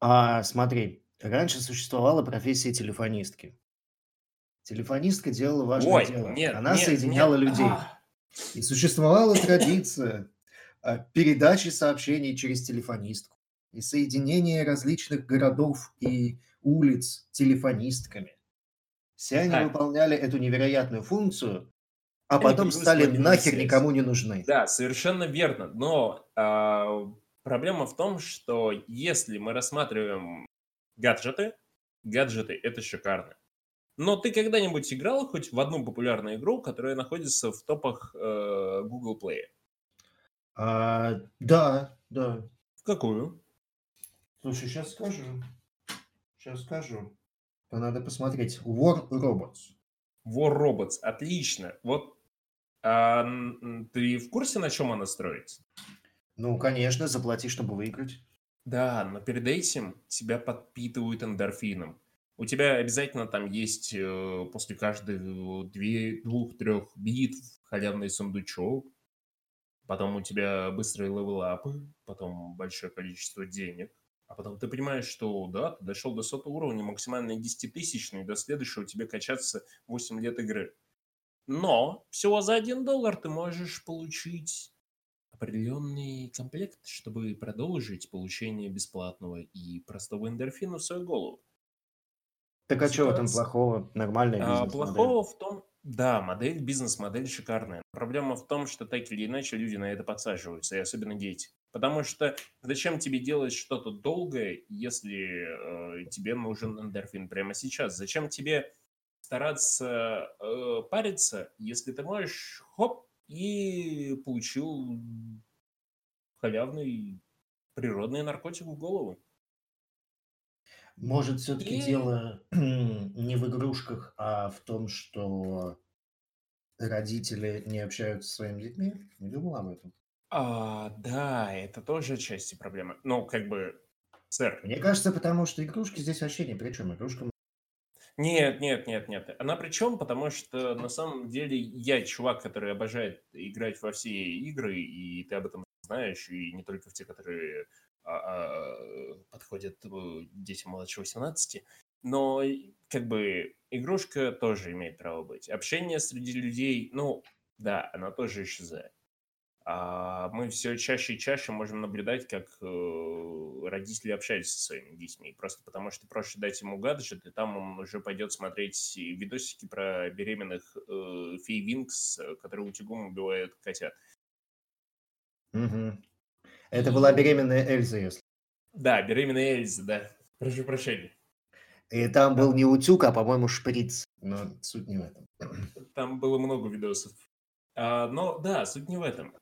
А, смотри, раньше существовала профессия телефонистки. Телефонистка делала важное Ой, дело. Нет, Она нет, соединяла нет. людей. А, и существовала традиция а, передачи сообщений через телефонистку и соединения различных городов и улиц телефонистками. Все они так. выполняли эту невероятную функцию, а потом стали нахер никому не нужны. Да, совершенно верно. Но э, Проблема в том, что если мы рассматриваем гаджеты, гаджеты — это шикарно. Но ты когда-нибудь играл хоть в одну популярную игру, которая находится в топах э, Google Play? А, да, да. В какую? Слушай, сейчас скажу. Сейчас скажу. То надо посмотреть. War Robots. War Robots, отлично. Вот а, ты в курсе, на чем она строится? Ну, конечно, заплати, чтобы выиграть. Да, но перед этим тебя подпитывают эндорфином. У тебя обязательно там есть э, после каждых двух-трех битв халявный сундучок, потом у тебя быстрые левелапы, потом большое количество денег, а потом ты понимаешь, что да, ты дошел до сотого уровня, максимально 10 тысячный, до следующего тебе качаться 8 лет игры. Но всего за 1 доллар ты можешь получить определенный комплект, чтобы продолжить получение бесплатного и простого эндорфина в свою голову. Так а что в этом плохого? Нормальная а, Плохого в том, да, модель, бизнес-модель шикарная. Проблема в том, что так или иначе люди на это подсаживаются, и особенно дети. Потому что зачем тебе делать что-то долгое, если э, тебе нужен эндорфин прямо сейчас? Зачем тебе стараться э, париться, если ты можешь, хоп, и получил халявный природный наркотик в голову? Может, все-таки И дело [CLEARS THROAT] не в игрушках, а в том, что родители не общаются со своими детьми? Не думал об этом. А, да, это тоже части проблемы. Ну, как бы, сэр, Мне кажется, потому что игрушки здесь вообще ни при чем. Игрушкам нет, нет, нет, нет. Она при чем? Потому что на самом деле я чувак, который обожает играть во все игры, и ты об этом знаешь, и не только в те, которые а, а, подходят э, детям младше 18. Но как бы игрушка тоже имеет право быть. Общение среди людей, ну, да, она тоже исчезает. А мы все чаще и чаще можем наблюдать, как э, родители общаются со своими детьми. Просто потому что проще дать ему гаджет, и там он уже пойдет смотреть видосики про беременных э, фей Винкс, которые утюгом убивают котят. Угу. Это была беременная Эльза, если. Да, беременная Эльза, да. Прошу прощения. И там был не утюг, а, по-моему, шприц. Но суть не в этом. Там было много видосов. А, но да, суть не в этом.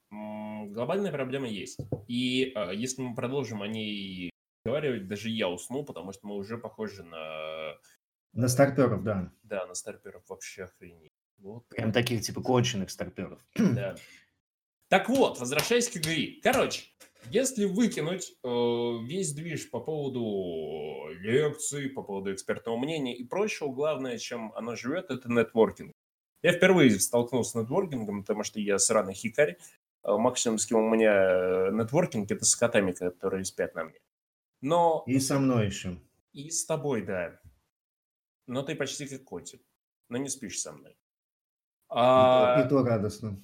Глобальная проблема есть. И а, если мы продолжим о ней разговаривать, даже я усну, потому что мы уже похожи на... На старперов, да. Да, на старперов вообще охренеть. Вот. Прям таких, типа, конченых старперов. Да. Так вот, возвращаясь к игре. Короче, если выкинуть э, весь движ по поводу лекций, по поводу экспертного мнения и прочего, главное, чем оно живет, это нетворкинг. Я впервые столкнулся с нетворкингом, потому что я сраный хикарь. Э, максимум, с кем у меня э, нетворкинг, это с котами, которые спят на мне. Но... И со мной еще. И с тобой, да. Но ты почти как котик. Но не спишь со мной. А... И, то, и то радостно.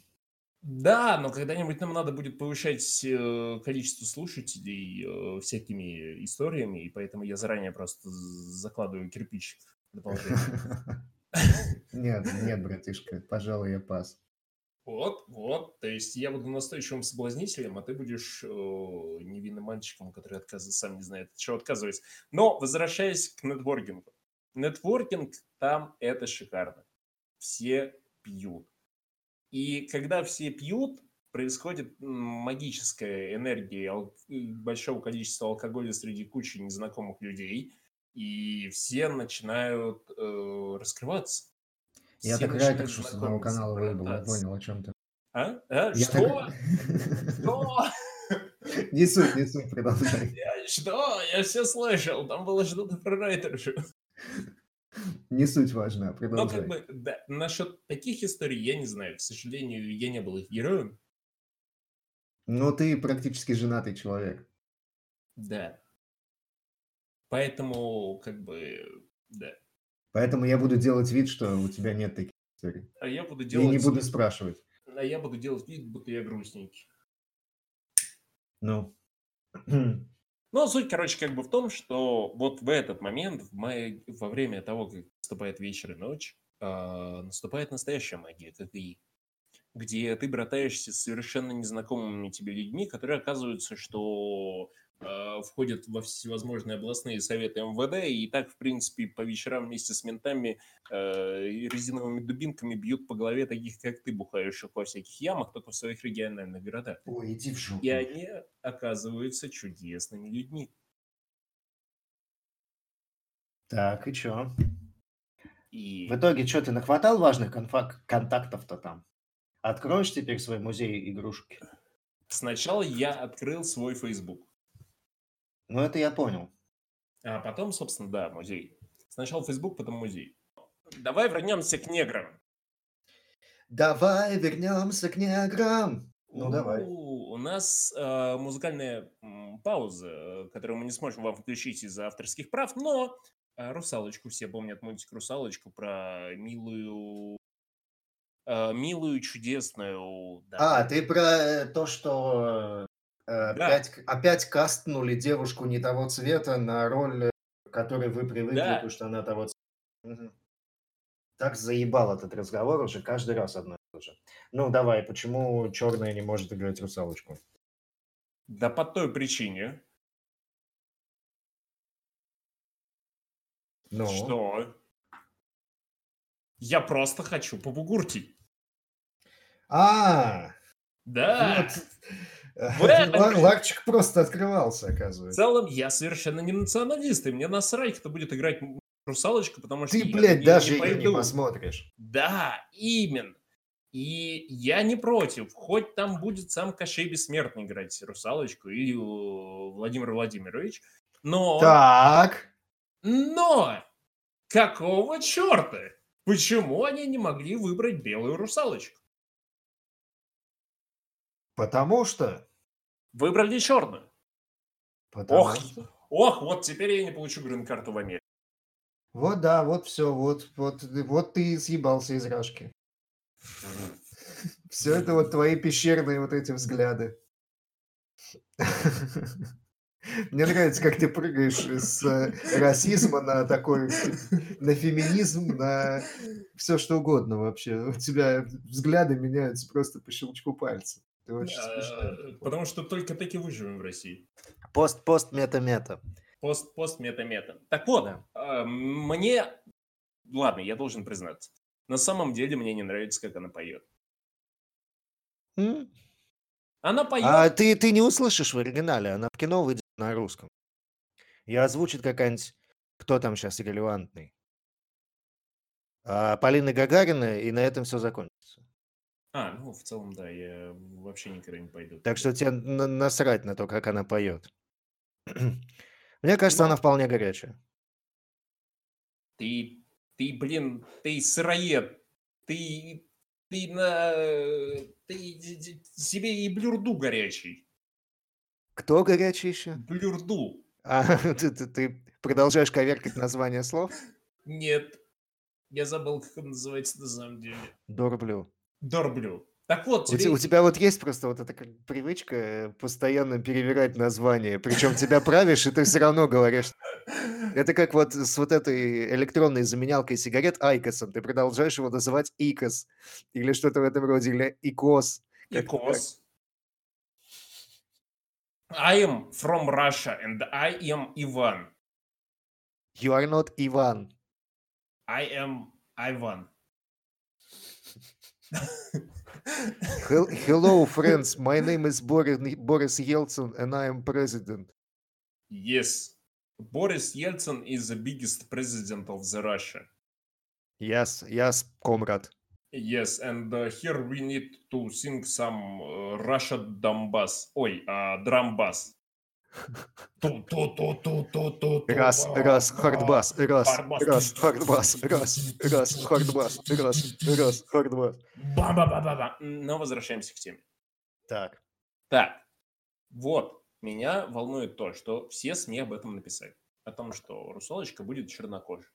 Да, но когда-нибудь нам надо будет повышать э, количество слушателей э, всякими историями, и поэтому я заранее просто закладываю кирпич [LAUGHS] Нет, нет, братишка, пожалуй, я пас. Вот, вот, то есть я буду настойчивым соблазнителем, а ты будешь э, невинным мальчиком, который отказывает, сам не знает, от чего отказывается. Но, возвращаясь к нетворкингу. Нетворкинг там это шикарно. Все пьют и когда все пьют, происходит магическая энергия большого количества алкоголя среди кучи незнакомых людей, и все начинают э, раскрываться. Я так рад, что с одного канала выбыл, я понял, о чем ты. А? а? Я что? Так... Что? [LAUGHS] Не суть, не суть, продолжай. Что? Я все слышал, там было что-то про райтершу. [LAUGHS] Не суть важна, продолжай. Ну, как бы, да, насчет таких историй я не знаю. К сожалению, я не был их героем. Но ты практически женатый человек. Да. Поэтому, как бы, да. Поэтому я буду делать вид, что у тебя нет таких историй. А я буду делать... И не буду спрашивать. А я буду делать вид, будто я грустненький. Ну. [CLEARS THROAT] [CLEARS THROAT] Но суть, короче, как бы в том, что вот в этот момент, в мае, во время того, как наступает вечер и ночь, э, наступает настоящая магия, как и где ты братаешься с совершенно незнакомыми тебе людьми, которые оказываются, что входят во всевозможные областные советы МВД и так, в принципе, по вечерам вместе с ментами э, резиновыми дубинками бьют по голове таких, как ты, бухающих во всяких ямах, только в своих региональных городах. Ой, иди в жопу. И они оказываются чудесными людьми. Так, и чё? И В итоге, что ты нахватал важных контактов-то там? Откроешь теперь свой музей игрушки? сначала я открыл свой Facebook, Ну, это я понял. а потом, собственно, да, музей. Сначала Facebook, потом музей. Давай вернемся к неграм. Давай вернемся к неграм. Ну, давай. У нас э, музыкальная м, пауза, э, которую мы не сможем вам включить из-за авторских прав, но э, «Русалочку» все помнят мультик «Русалочку» про милую, э, милую, чудесную... да. А, ты про э, то, что э, опять, опять кастнули девушку не того цвета на роль, к которой вы привыкли, Да. потому что она того цвета. Мгм. Так заебал этот разговор уже каждый раз одно и то же. Ну, давай, почему черная не может играть русалочку? Да по той причине, Ну, что я просто хочу побугуртить. А, Да, вот. В этом Ларчик просто открывался, в оказывается. целом я совершенно не националист, и мне насрать, кто будет играть русалочку, потому что Ты, блядь, даже не посмотришь. Да, именно. И я не против, хоть там будет сам Кощей Бессмертный играть русалочку или э, Владимир Владимирович, но... Так. Но! Какого черта? Почему они не могли выбрать белую русалочку? Потому что... Выбрали черную. Потому Ох, что... ох, вот теперь я не получу грин-карту в Америке. Вот да, вот все, вот, вот, вот ты съебался из рашки. Все это вот твои пещерные вот эти взгляды. Мне нравится, как ты прыгаешь с э, расизма на такой, на феминизм, на все что угодно вообще. У тебя взгляды меняются просто по щелчку пальца. Ты очень смешной. Потому что только таки выживем в России. Пост, пост, мета, мета. Пост, пост, мета, мета. Так вот, Да. э, мне... Ладно, я должен признаться. На самом деле мне не нравится, как она поет. М? Она поет... А ты, ты не услышишь в оригинале, она в кино выйдет на русском. И озвучит какая-нибудь, кто там сейчас релевантный. А, Полина Гагарина, и на этом все закончится. А, ну, в целом, да, я вообще никогда не пойду. Так что тебе на- насрать на то, как она поет. [CLEARS THROAT] Мне кажется, Ну. она вполне горячая. Ты, ты, блин, ты сыроед. Ты, ты на... Ты себе и блюрду горячий. Кто горячий еще? Блюрду. [LAUGHS] А, ты, ты- ты продолжаешь коверкать название слов? [LAUGHS] Нет. Я забыл, как он называется на самом деле. Дорблю. Дорблю. Так вот, У, те- тебе... у тебя вот есть просто вот эта как привычка э, постоянно перевирать название. Причем тебя правишь, и ты все равно говоришь. Это как вот с вот этой электронной заменялкой сигарет Айкосом. Ты продолжаешь его называть Икос. Или что-то в этом роде. Или Икос. Икос. I am from Russia and I am Ivan. You are not Иван. I am Ivan. Hello, friends. My name is Boris, Yeltsin, and I am president. Yes, Boris Yeltsin is the biggest president of the Russia. Yes, yes, comrade. Yes, and uh, here we need to sing some uh, Russia Donbass. Oi, uh, bass. Раз, раз, хардбас, раз, раз, хардбас, раз, раз, хардбас, раз, раз, хардбас. Ба-ба-ба-ба-ба. Но возвращаемся к теме. Так. Так, вот, меня волнует то, что все СМИ об этом написали. О том, что русалочка будет чернокожей.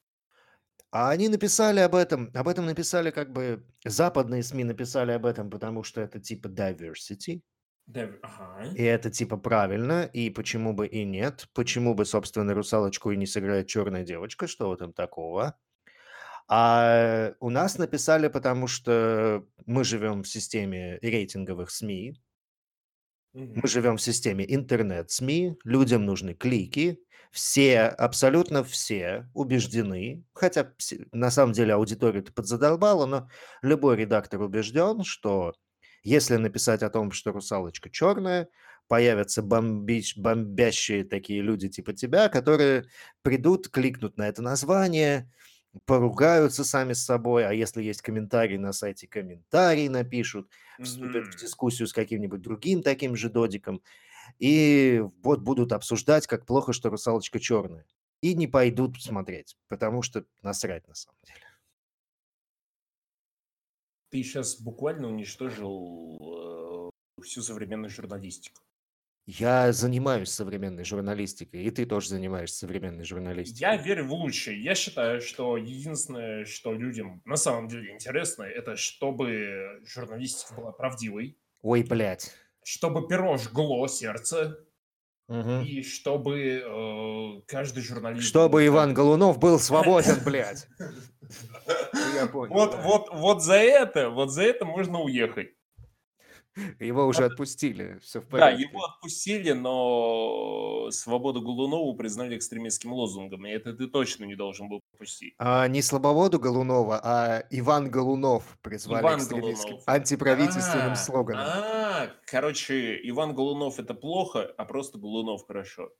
А они написали об этом, об этом написали как бы, западные СМИ написали об этом, потому что это типа diversity, Ага. и это типа правильно, и почему бы и нет, почему бы, собственно, русалочку и не сыграет черная девочка, что в этом такого. А у нас написали, потому что мы живем в системе рейтинговых СМИ, мы живем в системе интернет-СМИ, людям нужны клики, все, абсолютно все убеждены, хотя на самом деле аудитория это подзадолбала, но любой редактор убежден, что если написать о том, что русалочка черная, появятся бомбич, бомбящие такие люди типа тебя, которые придут, кликнут на это название, поругаются сами с собой, а если есть комментарий на сайте, комментарий напишут, вступят в дискуссию с каким-нибудь другим таким же додиком, и вот будут обсуждать, как плохо, что русалочка черная. И не пойдут смотреть, потому что насрать на самом деле. Ты сейчас буквально уничтожил э, всю современную журналистику. Я занимаюсь современной журналистикой, и ты тоже занимаешься современной журналистикой. Я верю в лучшее. Я считаю, что единственное, что людям на самом деле интересно, это чтобы журналистика была правдивой. Ой, блядь. Чтобы перо жгло сердце. Угу. И чтобы э, каждый журналист... Чтобы Иван Голунов был [LAUGHS] свободен, блядь. [LAUGHS] Я понял. Вот, вот, вот за это, вот за это можно уехать. Его уже отпустили, все в порядке. Да, его отпустили, но свободу Голунову признали экстремистским лозунгом, и это ты точно не должен был пустить. А, не Слободу Голунова, а Иван Голунов призвали Иван экстремистским Голунов. антиправительственным а, слоганом. А, короче, Иван Голунов это плохо, а просто Голунов хорошо.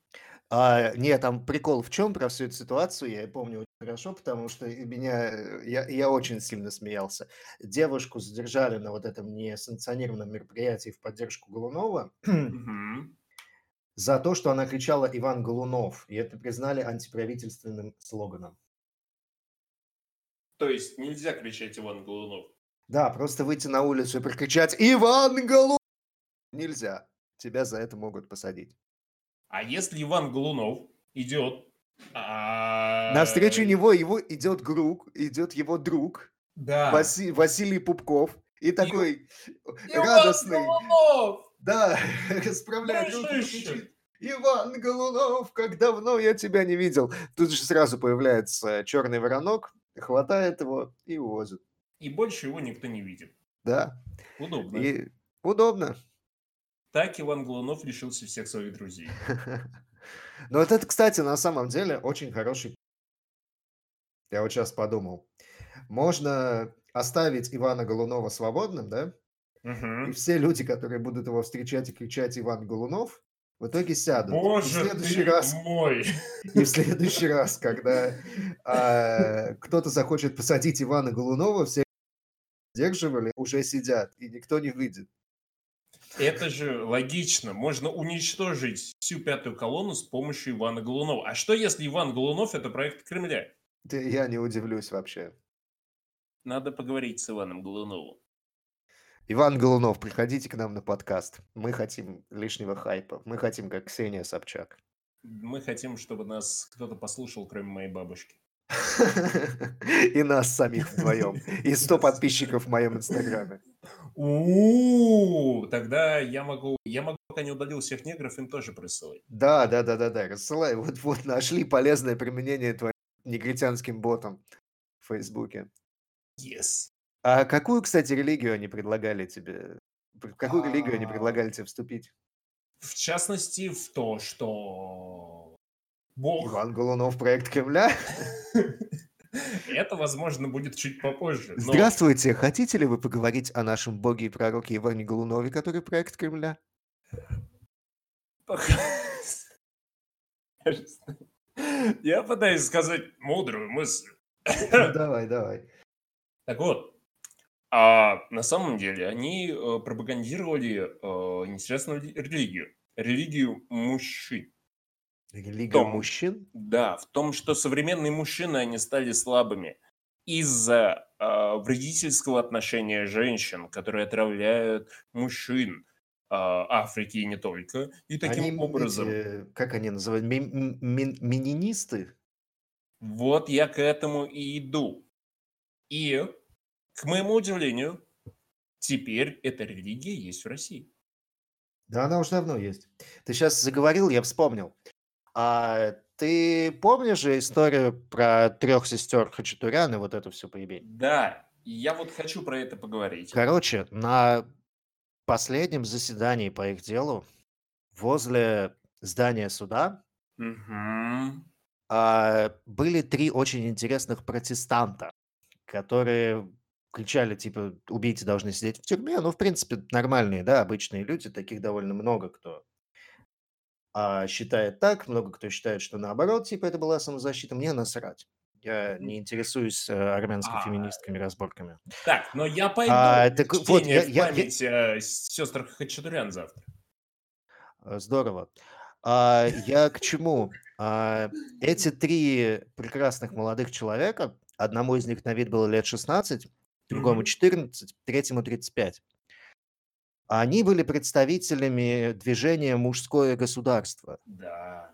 А, нет, там прикол в чем про всю эту ситуацию, я помню очень хорошо, потому что меня, э, я, я очень сильно смеялся. Девушку задержали на вот этом несанкционированном мероприятии в поддержку Голунова [CLEARS THROAT] за то, что она кричала «Иван Голунов», и это признали антиправительственным слоганом. То есть нельзя кричать «Иван Голунов»? Да, просто выйти на улицу и прокричать «Иван Голунов!» нельзя. Тебя за это могут посадить. А если Иван Голунов идет... А... Навстречу него его идет друг, идет его друг, да. Васи... Василий Пупков, и такой и... радостный. Иван Голунов! Да, [LAUGHS] расправляет руки кричит. Иван Голунов, как давно я тебя не видел. Тут же сразу появляется черный воронок, хватает его и увозит. И больше его никто не видит. Да. Удобно. И удобно. Так Иван Голунов лишился всех своих друзей. [LAUGHS] Ну вот это, кстати, на самом деле очень хороший... Я вот сейчас подумал. Можно оставить Ивана Голунова свободным, да? Угу. И все люди, которые будут его встречать и кричать Иван Голунов, в итоге сядут. Боже и в следующий ты раз, мой! [LAUGHS] И в следующий раз, когда а, кто-то захочет посадить Ивана Голунова, все сдерживали, уже сидят, и никто не выйдет. Это же логично. Можно уничтожить всю пятую колонну с помощью Ивана Голунова. А что, если Иван Голунов – это проект Кремля? Да я не удивлюсь вообще. Надо поговорить с Иваном Голуновым. Иван Голунов, приходите к нам на подкаст. Мы хотим лишнего хайпа. Мы хотим, как Ксения Собчак. Мы хотим, чтобы нас кто-то послушал, кроме моей бабушки. [LAUGHS] И нас самих вдвоем. И 100 подписчиков в моем инстаграме. У, тогда я могу, я могу, пока не удалил всех негров, им тоже присылать. Да, да, да, да, да, рассылай. Вот, вот нашли полезное применение твоим негритянским ботам в Фейсбуке. Yes. А какую, кстати, религию они предлагали тебе? В какую религию они предлагали тебе вступить? В частности, в то, что Бог... Иван Голунов, проект Кремля? [LAUGHS] Это, возможно, будет чуть попозже. Но... Здравствуйте, хотите ли вы поговорить о нашем боге и пророке Иване Голунове, который проект Кремля? Я пытаюсь сказать мудрую мысль. Ну, давай, давай. Так вот, а на самом деле они э, пропагандировали э, интересную религию. Религию мужчин. Религия том, мужчин? Да, в том, что современные мужчины, они стали слабыми из-за э, вредительского отношения женщин, которые отравляют мужчин э, Африки и не только. И таким они, образом... Эти, как они называют? Мининисты? Вот я к этому и иду. И, к моему удивлению, теперь эта религия есть в России. Да, она уже давно есть. Ты сейчас заговорил, я вспомнил. А ты помнишь же историю про трех сестер Хачатурян и вот это все поебень? Да, я вот хочу про это поговорить. Короче, на последнем заседании по их делу возле здания суда а, были три очень интересных протестанта, которые кричали, типа, убийцы должны сидеть в тюрьме. Ну, в принципе, нормальные, да, обычные люди, таких довольно много кто а, считает так, много кто считает, что наоборот, типа, это была самозащита. Мне насрать. Я не интересуюсь э, армянскими А. феминистками, разборками. Так, но я пойду А, так вот, я- в я- я- память э, сестр Хачатурян завтра. Э, Здорово. А, я к чему? А, эти [LAUGHS] три прекрасных молодых человека, одному из них на вид было лет 16, другому Мгм. 14, третьему 35. Они были представителями движения «Мужское государство». Да,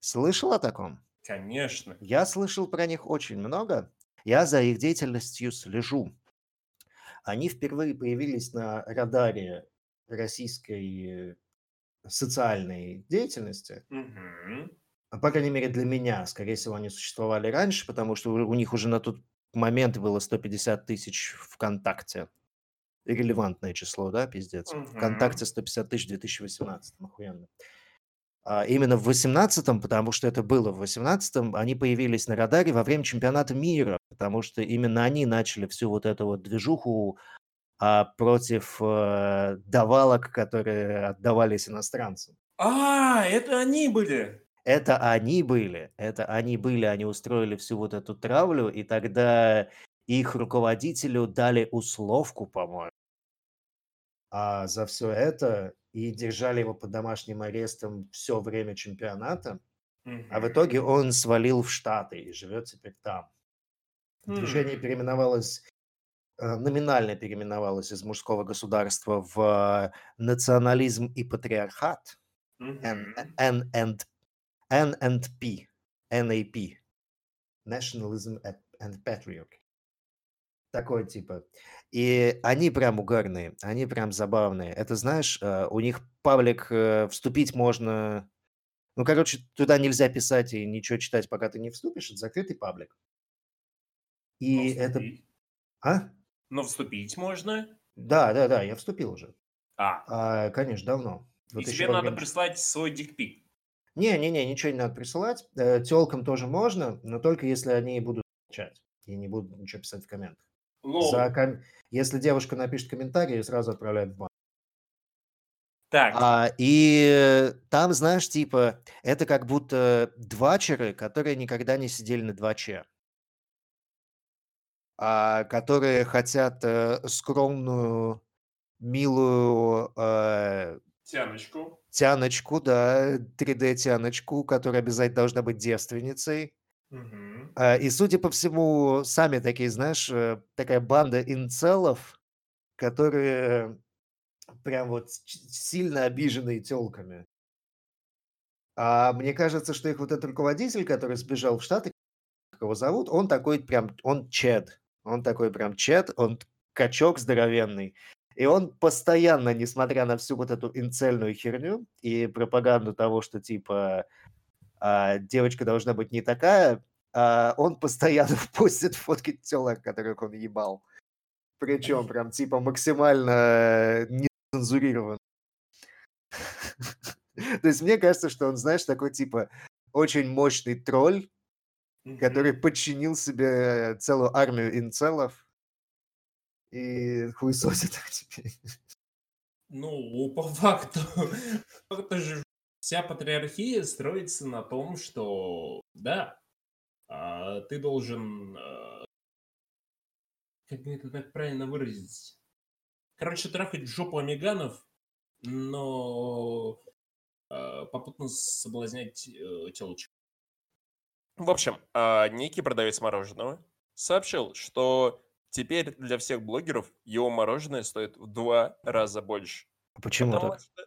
Слышал о таком? конечно. Я слышал про них очень много. Я за их деятельностью слежу. Они впервые появились на радаре российской социальной деятельности. А, По крайней мере, для меня. Скорее всего, они существовали раньше, потому что у у них уже на тот момент было 150 тысяч ВКонтакте. Релевантное число, да, пиздец. Мгм. ВКонтакте 150 тысяч в 2018, охуенно. А именно в 18 потому что это было в 18 они появились на радаре во время чемпионата мира, потому что именно они начали всю вот эту вот движуху а, против э, давалок, которые отдавались иностранцам. А, это они были. Это они были, это они были, они устроили всю вот эту травлю, и тогда их руководителю дали условку, по-моему, а за все это и держали его под домашним арестом все время чемпионата, а в итоге он свалил в Штаты и живет теперь там. Движение М. переименовалось, э, номинально переименовалось из мужского государства в национализм и патриархат. N, Мгм. N and N and P, NAP, Nationalism and- Patriarchy. Такой типа. И они прям угарные, они прям забавные. Это знаешь, э, у них паблик э, вступить можно... Ну, короче, туда нельзя писать и ничего читать, пока ты не вступишь. Это закрытый паблик. И это... вступить. А? Но вступить можно. Да, да, да, я вступил уже. А, А, конечно, давно. и Вот еще тебе надо прислать свой дикпик. Не-не-не, ничего не надо присылать. Э, Телкам тоже можно, но только если они будут чать и не будут ничего писать в комментах. Лол. За ком- Если девушка напишет комментарий, сразу отправляют в бан. Так, А, и там, знаешь, типа, это как будто двачеры, которые никогда не сидели на дваче. А, которые хотят э, скромную, милую э, тяночку. тяночку, да, 3D-тяночку, которая обязательно должна быть девственницей. Мгм. А, И, судя по всему, сами такие, знаешь, э, такая банда инцелов, которые прям вот сильно обиженные телками. А мне кажется, что их вот этот руководитель, который сбежал в Штаты, как его зовут, он такой прям, он чед. Он такой прям чед, он качок здоровенный. И он постоянно, несмотря на всю вот эту инцельную херню и пропаганду того, что типа а, девочка должна быть не такая, он постоянно [LAUGHS] постит фотки телок, которых он ебал. Причем прям типа максимально нецензурированно. [LAUGHS] То есть мне кажется, что он, знаешь, такой типа очень мощный тролль, который подчинил себе целую армию инцелов и хуесосит их [LAUGHS] теперь. Ну, по факту, по факту же вся патриархия строится на том, что, да, а, ты должен, а, как мне это так правильно выразить, короче, трахать в жопу амиганов, но а, попутно соблазнять э, телочек. В общем, а, некий продавец мороженого сообщил, что теперь для всех блогеров его мороженое стоит в два раза больше. Почему Потому так? что-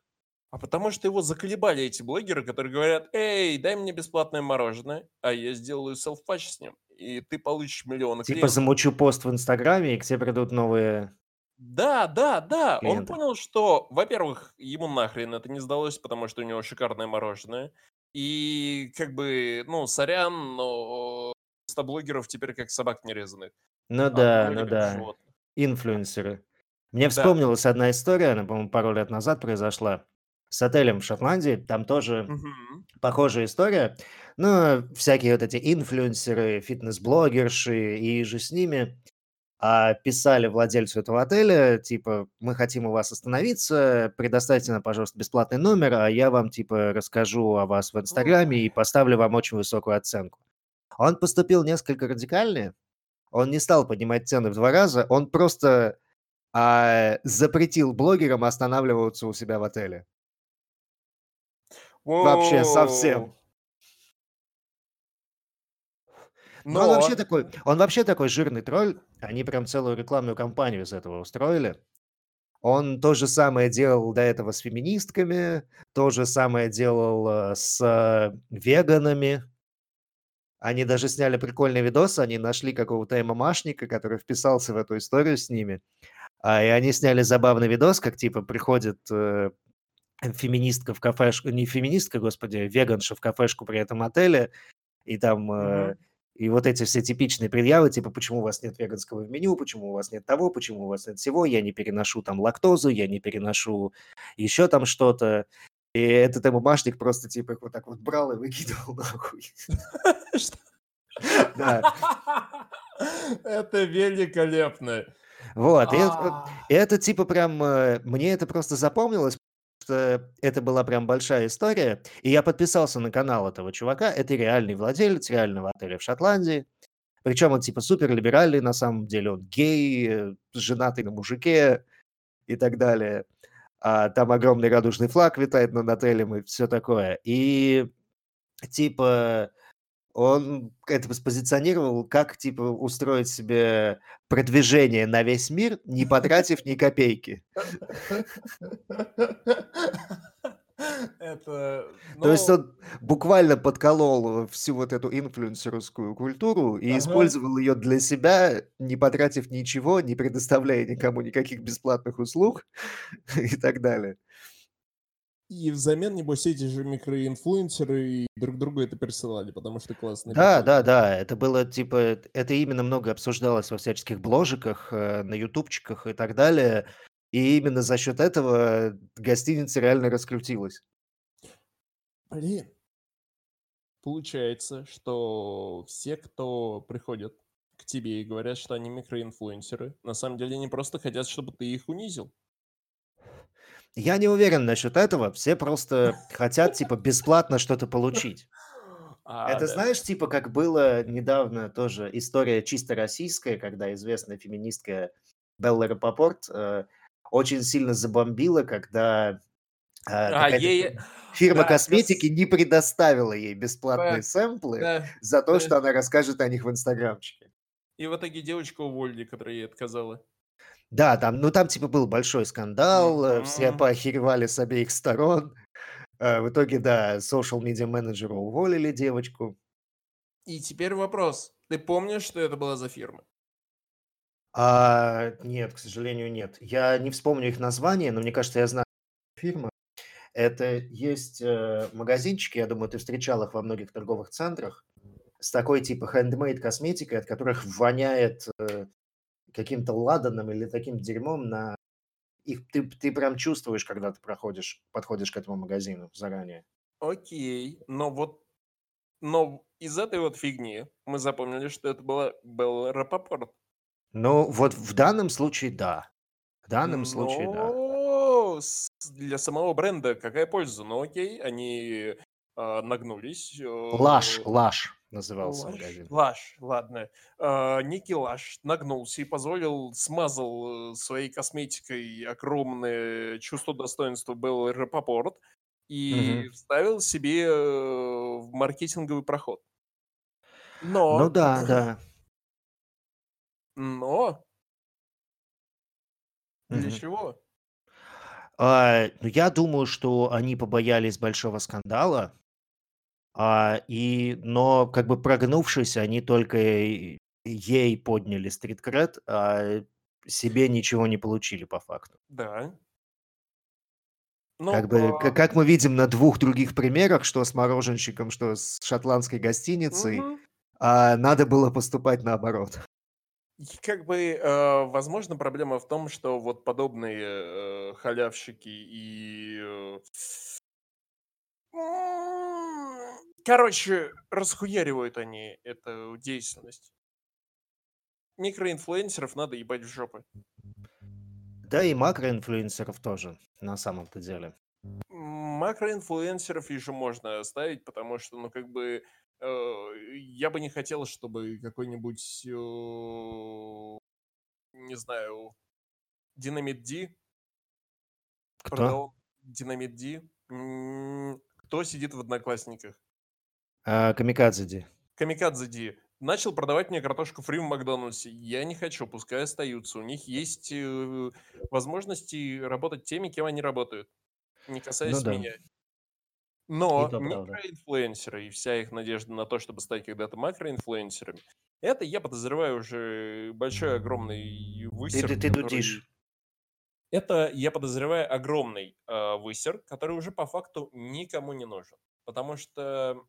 А потому что его заколебали эти блогеры, которые говорят, эй, дай мне бесплатное мороженое, а я сделаю селф-патч с ним, и ты получишь миллионы Типа клиентов. замучу пост в Инстаграме, и к тебе придут новые... Да, да, да. Он клиенты. понял, что, во-первых, ему нахрен это не сдалось, потому что у него шикарное мороженое. И как бы, ну, сорян, но блогеров теперь как собак нерезанных. Ну А да, ну да. Инфлюенсеры. Мне Да. вспомнилась одна история, она, по-моему, пару лет назад произошла с отелем в Шотландии. Там тоже Мгм. похожая история. Ну, всякие вот эти инфлюенсеры, фитнес-блогерши и же с ними а, писали владельцу этого отеля, типа, мы хотим у вас остановиться, предоставьте нам, пожалуйста, бесплатный номер, а я вам, типа, расскажу о вас в Инстаграме и поставлю вам очень высокую оценку. Он поступил несколько радикальнее, он не стал поднимать цены в два раза, он просто а, запретил блогерам останавливаться у себя в отеле. Вообще совсем. Но он вообще такой, он вообще такой жирный тролль. Они прям целую рекламную кампанию из этого устроили. Он то же самое делал до этого с феминистками, то же самое делал э, с э, веганами. Они даже сняли прикольный видос, они нашли какого-то ММАшника, который вписался в эту историю с ними. А, и они сняли забавный видос, как типа приходит э, феминистка в кафешку, не феминистка, господи, веганша в кафешку при этом отеле, и там э, Мгм. и вот эти все типичные предъявы, типа, почему у вас нет веганского в меню, почему у вас нет того, почему у вас нет всего, я не переношу там лактозу, я не переношу еще там что-то. И этот ММАшник просто типа их вот так вот брал и выкидывал [LAUGHS] нахуй. [LAUGHS] Да. [LAUGHS] Это великолепно. Вот, и это, А. типа прям, э, мне это просто запомнилось, что это была прям большая история, и я подписался на канал этого чувака, это реальный владелец реального отеля в Шотландии, причем он типа супер либеральный на самом деле, он гей, э, женатый на мужике и так далее. А там огромный радужный флаг витает над отелем и все такое. И типа он это спозиционировал, как типа устроить себе продвижение на весь мир, не потратив ни копейки. Это, То есть ну, он буквально подколол всю вот эту инфлюенсерскую культуру и Ага. использовал ее для себя, не потратив ничего, не предоставляя никому никаких бесплатных услуг [LAUGHS] и так далее. И взамен, небось, эти же микроинфлюенсеры друг другу это пересылали, потому что классно Да, да, да, это было типа, это именно много обсуждалось во всяческих бложиках, э, на ютубчиках и так далее. И именно за счет этого гостиница реально раскрутилась. Блин. Получается, что все, кто приходят к тебе и говорят, что они микроинфлюенсеры, на самом деле они просто хотят, чтобы ты их унизил. Я не уверен насчет этого, все просто хотят типа бесплатно что-то получить. А, Это да. знаешь, типа как было недавно тоже история чисто российская, когда известная феминистка Белла Рапопорт э, очень сильно забомбила, когда э, А, ей... фирма да, косметики кос- не предоставила ей бесплатные Да, сэмплы да, за то, да. что она расскажет о них в инстаграмчике. И в итоге девочку уволили, которая ей отказала. Да, там, ну там типа был большой скандал, э, все поохеревали с обеих сторон. Э, В итоге, да, social media менеджера уволили девочку. И теперь вопрос. Ты помнишь, что это была за фирма? А, нет, к сожалению, нет. Я не вспомню их название, но мне кажется, я знаю фирму. Это есть э, магазинчики, я думаю, ты встречал их во многих торговых центрах, с такой типа handmade косметикой, от которых воняет э, каким-то ладаном или таким дерьмом на... Их, ты, ты прям чувствуешь, когда ты проходишь, подходишь к этому магазину заранее. Окей, но вот... Но из этой вот фигни мы запомнили, что это была Белла Рапопорт. Ну, вот в данном случае да. В данном случае да. Но для самого бренда какая польза? Ну окей, они а, нагнулись. Лаш, э, Лаш назывался Лаш, магазин. Лаш, ладно. А, Ники Лаш нагнулся и позволил, смазал э, своей косметикой огромное чувство достоинства Беллы Рапопорт и Мгм. вставил себе э, в маркетинговый проход. Ну Но, да, да. но, для Мгм. чего? А, ну, я думаю, что они побоялись большого скандала, а, и, но как бы прогнувшись, они только ей подняли стриткред, а себе ничего не получили по факту. Да. Ну, Как бы, а, как мы видим на двух других примерах, что с мороженщиком, что с шотландской гостиницей, мгм. а, надо было поступать наоборот. Как бы, э, возможно, проблема в том, что вот подобные э, халявщики и... э, Короче, расхуяривают они эту деятельность. Микроинфлюенсеров надо ебать в жопы. Да и макроинфлюенсеров тоже, на самом-то деле. Макроинфлюенсеров еще можно оставить, потому что, ну, как бы, э, я бы не хотел, чтобы какой-нибудь, э, не знаю, Динамит Ди Кто? продал Динамит Ди. Кто сидит в Одноклассниках? А, Камикадзе Ди. Камикадзе Ди начал продавать мне картошку фри в Макдональдсе. Я не хочу, пускай остаются. У них есть э, возможности работать теми, кем они работают, не касаясь Ну да. меня. Но И микроинфлюенсеры и вся их надежда на то, чтобы стать когда-то макроинфлюенсерами, это, я подозреваю, уже большой, огромный Ты, высер, ты, ты который... дудишь. Это, я подозреваю, огромный э, высер, который уже по факту никому не нужен. Потому что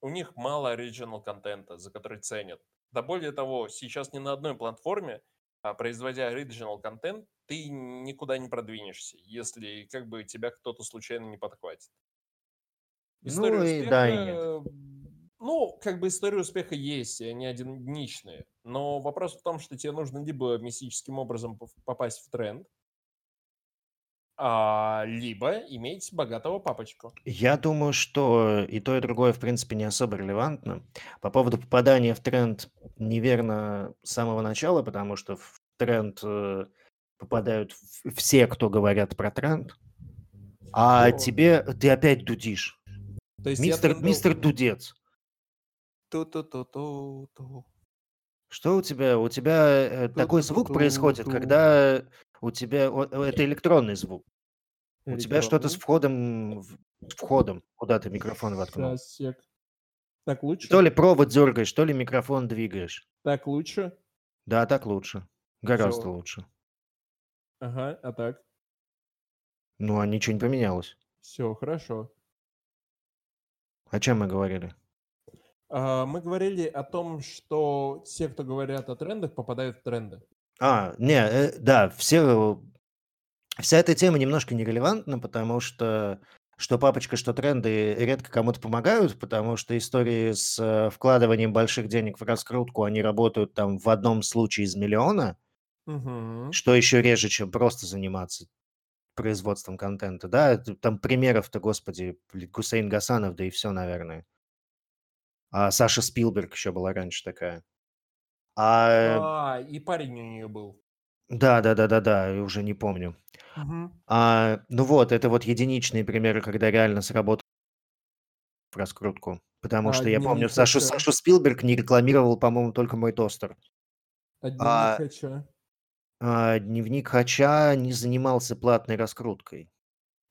у них мало оригинал контента, за который ценят. Да более того, сейчас ни на одной платформе, а, производя оригинал контент, ты никуда не продвинешься, если как бы тебя кто-то случайно не подхватит. История Ну и да, и нет. успеха, ну, как бы история успеха есть, и они единичные. Но вопрос в том, что тебе нужно либо мистическим образом попасть в тренд, а, либо иметь богатого папочку. Я думаю, что и то, и другое, в принципе, не особо релевантно. По поводу попадания в тренд неверно с самого начала, потому что в тренд э, попадают все, кто говорят про тренд. А Ну, тебе, ты опять дудишь. То есть Мистер, трендов- мистер Дудец. Ту-ту-ту-ту-ту. Что у тебя? У тебя э, такой звук происходит, когда у тебя... о- о, Это электронный звук. У тебя что-то с Электронный. входом, в- входом, куда ты микрофон воткнул. Сек. Так лучше? То ли провод дергаешь, то ли микрофон двигаешь. Так лучше? Да, так лучше. Гораздо Всё. лучше. Ага, а так? Ну, а ничего не поменялось. Все, хорошо. О чем мы говорили? А, мы говорили о том, что те, кто говорят о трендах, попадают в тренды. А, не, э, да, все, вся эта тема немножко нерелевантна, потому что что папочка, что тренды редко кому-то помогают, потому что истории с э, вкладыванием больших денег в раскрутку, они работают там в одном случае из миллиона, Мгм. что еще реже, чем просто заниматься производством контента, да, там примеров-то, господи, Гусейн Гасанов, да и все, наверное. А Саша Спилберг еще была раньше такая. А, А, и парень у нее был. да, да, да, да, да, уже не помню. Мгм. А, ну вот, это вот единичные примеры, когда реально сработал в раскрутку. Потому А что я помню, Сашу, Хача? Сашу Спилберг не рекламировал, по-моему, только мой тостер. А дневник А, Хача? а дневник Хача не занимался платной раскруткой.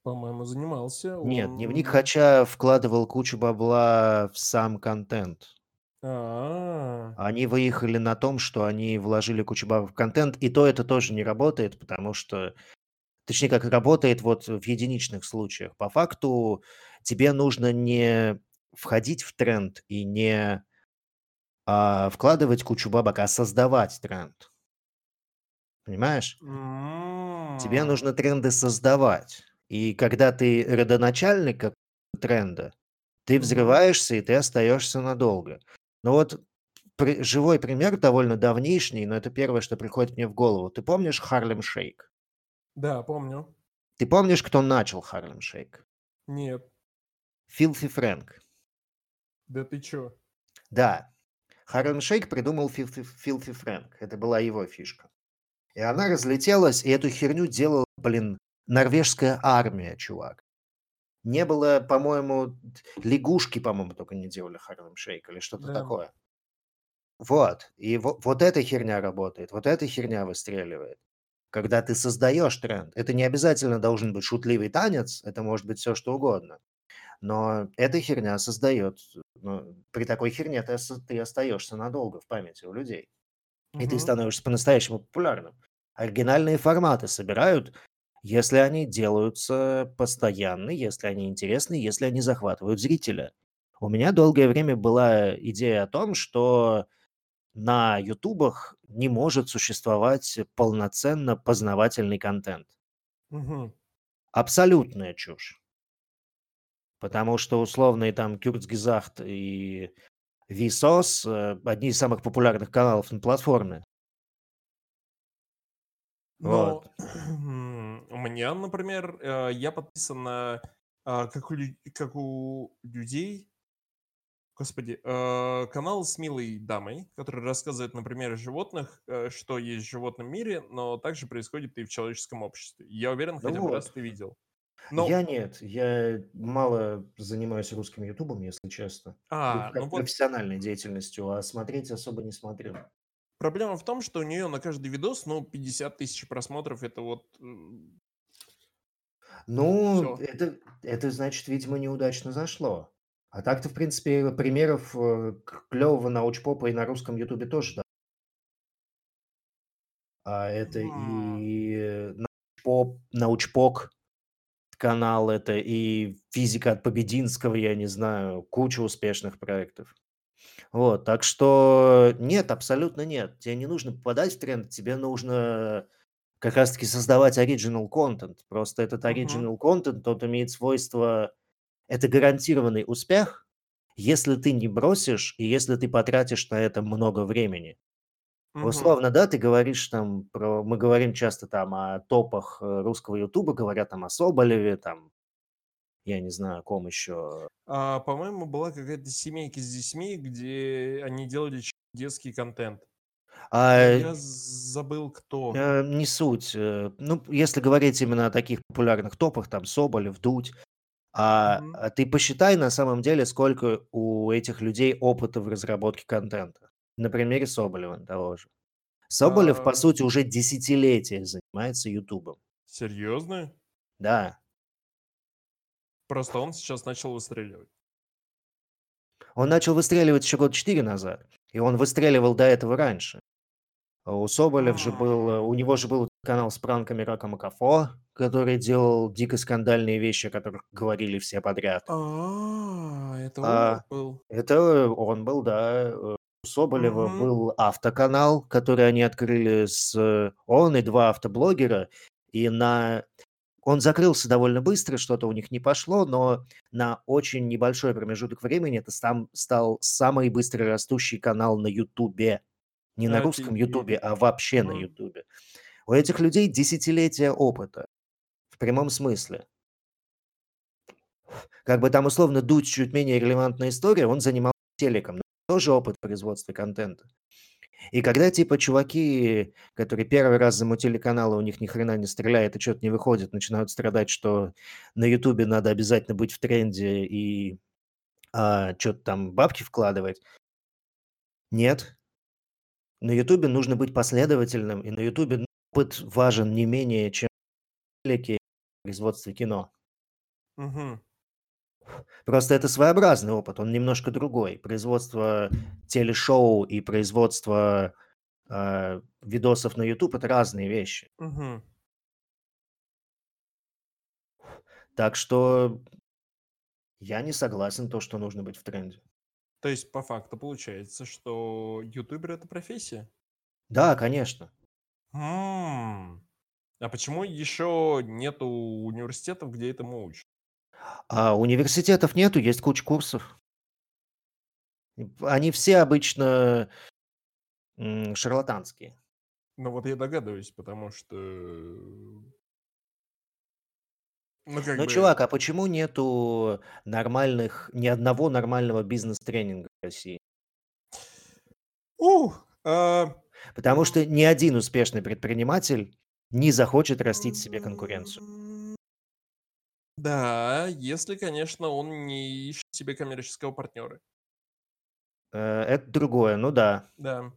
По-моему, занимался. Нет, дневник Он... Хача вкладывал кучу бабла в сам контент. А, Они выехали на том, что они вложили кучу бабок в контент, и то это тоже не работает, потому что, точнее, как работает вот в единичных случаях. По факту тебе нужно не входить в тренд и не а, вкладывать кучу бабок, а создавать тренд. Понимаешь? Тебе м. нужно тренды создавать. И когда ты родоначальник тренда, ты взрываешься, и ты остаешься надолго. Но вот при- живой пример довольно давнишний, но это первое, что приходит мне в голову. Ты помнишь Харлем Шейк? Да, помню. Ты помнишь, кто начал Харлем Шейк? Нет. Филфи Фрэнк. Да ты чё? Да. Харлем Шейк придумал Филфи, Филфи Фрэнк. Это была его фишка. И она разлетелась, и эту херню делала, блин, норвежская армия, чувак. Не было, по-моему, лягушки, по-моему, только не делали Харлем Шейк или что-то Да. такое. Вот. И вот, вот эта херня работает, вот эта херня выстреливает. Когда ты создаешь тренд, это не обязательно должен быть шутливый танец, это может быть все что угодно. Но эта херня создает, ну, при такой херне ты, ты остаешься надолго в памяти у людей. И ты становишься по-настоящему популярным. Оригинальные форматы собирают если они делаются постоянны, если они интересны, если они захватывают зрителя. У меня долгое время была идея о том, что на ютубах не может существовать полноценно познавательный контент. Мгм. Абсолютная чушь. Потому что условные там Кюрцгезахт и Висос э, одни из самых популярных каналов на платформе. Но Вот. у меня, например, э, я подписан на, а, как у как у людей, господи, э, канал с милой дамой, который рассказывает на примере животных, э, что есть в животном мире, но также происходит и в человеческом обществе. Я уверен, Ну хотя бы раз вот. ты видел. Но Я нет, я мало занимаюсь русским ютубом, если честно. Ну, А, ну как вот профессиональной деятельностью, а смотреть особо не смотрю. Проблема в том, что у нее на каждый видос, ну, 50 тысяч просмотров. Это вот, Ну, Всё. это это значит, видимо, неудачно зашло. А так-то, в принципе, примеров, э, к клёвого научпопа и на русском ютубе тоже да. А это М. и научпоп научпок канал, это и физика от Побединского, я не знаю, куча успешных проектов. Вот, так что нет, абсолютно нет. Тебе не нужно попадать в тренд, тебе нужно как раз таки создавать оригинал контент. Просто этот Мгм. оригинал контент, он имеет свойство это гарантированный успех, если ты не бросишь и если ты потратишь на это много времени. Мгм. Условно, да, ты говоришь там про мы говорим часто там о топах, э, русского ютуба, говорят там о Соболеве, там, я не знаю, о ком еще. А, по-моему, была какая-то "Семейка с детьми", где они делали детский контент. А я забыл, кто. Э, не суть. Э, ну, если говорить именно о таких популярных топах, там Соболев, Дудь, а, а ты посчитай на самом деле, сколько у этих людей опыта в разработке контента. На примере Соболева того же. Соболев, по А сути, уже десятилетия занимается "Ютубом". Серьезно? Да. Просто он сейчас начал выстреливать. Он начал выстреливать еще года 4 назад, и он выстреливал до этого раньше. А у Соболев же был, э, М. у него же был канал с пранками Рака Макафо, который делал дико скандальные вещи, о которых говорили все подряд. А, это он А, был? это он был, да. У Соболева был автоканал, который они открыли с он и 2 автоблогера, и на он закрылся довольно быстро, что-то у них не пошло, но на очень небольшой промежуток времени это сам стал самый быстрорастущий канал на "Ютубе". Не на русском "Ютубе", а вообще на. "Ютубе". У этих людей десятилетия опыта. В прямом смысле. Как бы там условно Дудь чуть менее релевантная история, он занимался телеком, но тоже опыт в производстве контента. И когда типа чуваки, которые первый раз замутили каналы, у них ни хрена не стреляет и чё-то не выходит, начинают страдать, что на "Ютубе" надо обязательно быть в тренде и, а, чё-то там бабки вкладывать. Нет. На "Ютубе" нужно быть последовательным, и на "Ютубе" опыт важен не менее, чем в производстве кино. Мгм. Просто это своеобразный опыт, он немножко другой. Производство телешоу и производство, а, видосов на "Ютуб"- это разные вещи. Мгм. Так что я не согласен, то, что нужно быть в тренде. То есть по факту получается, что ютубер- это профессия? Да, конечно. М. А почему еще нету университетов, где этому учат? А университетов нету, есть куча курсов. Они все обычно м, шарлатанские. Ну вот я догадываюсь, потому что ну, как Ну, бы чувак, а почему нету нормальных ни одного нормального бизнес-тренинга в России? Ух, а Потому что ни один успешный предприниматель не захочет растить себе конкуренцию. Да, если, конечно, он не ищет себе коммерческого партнера. Э, это другое, ну да. Да.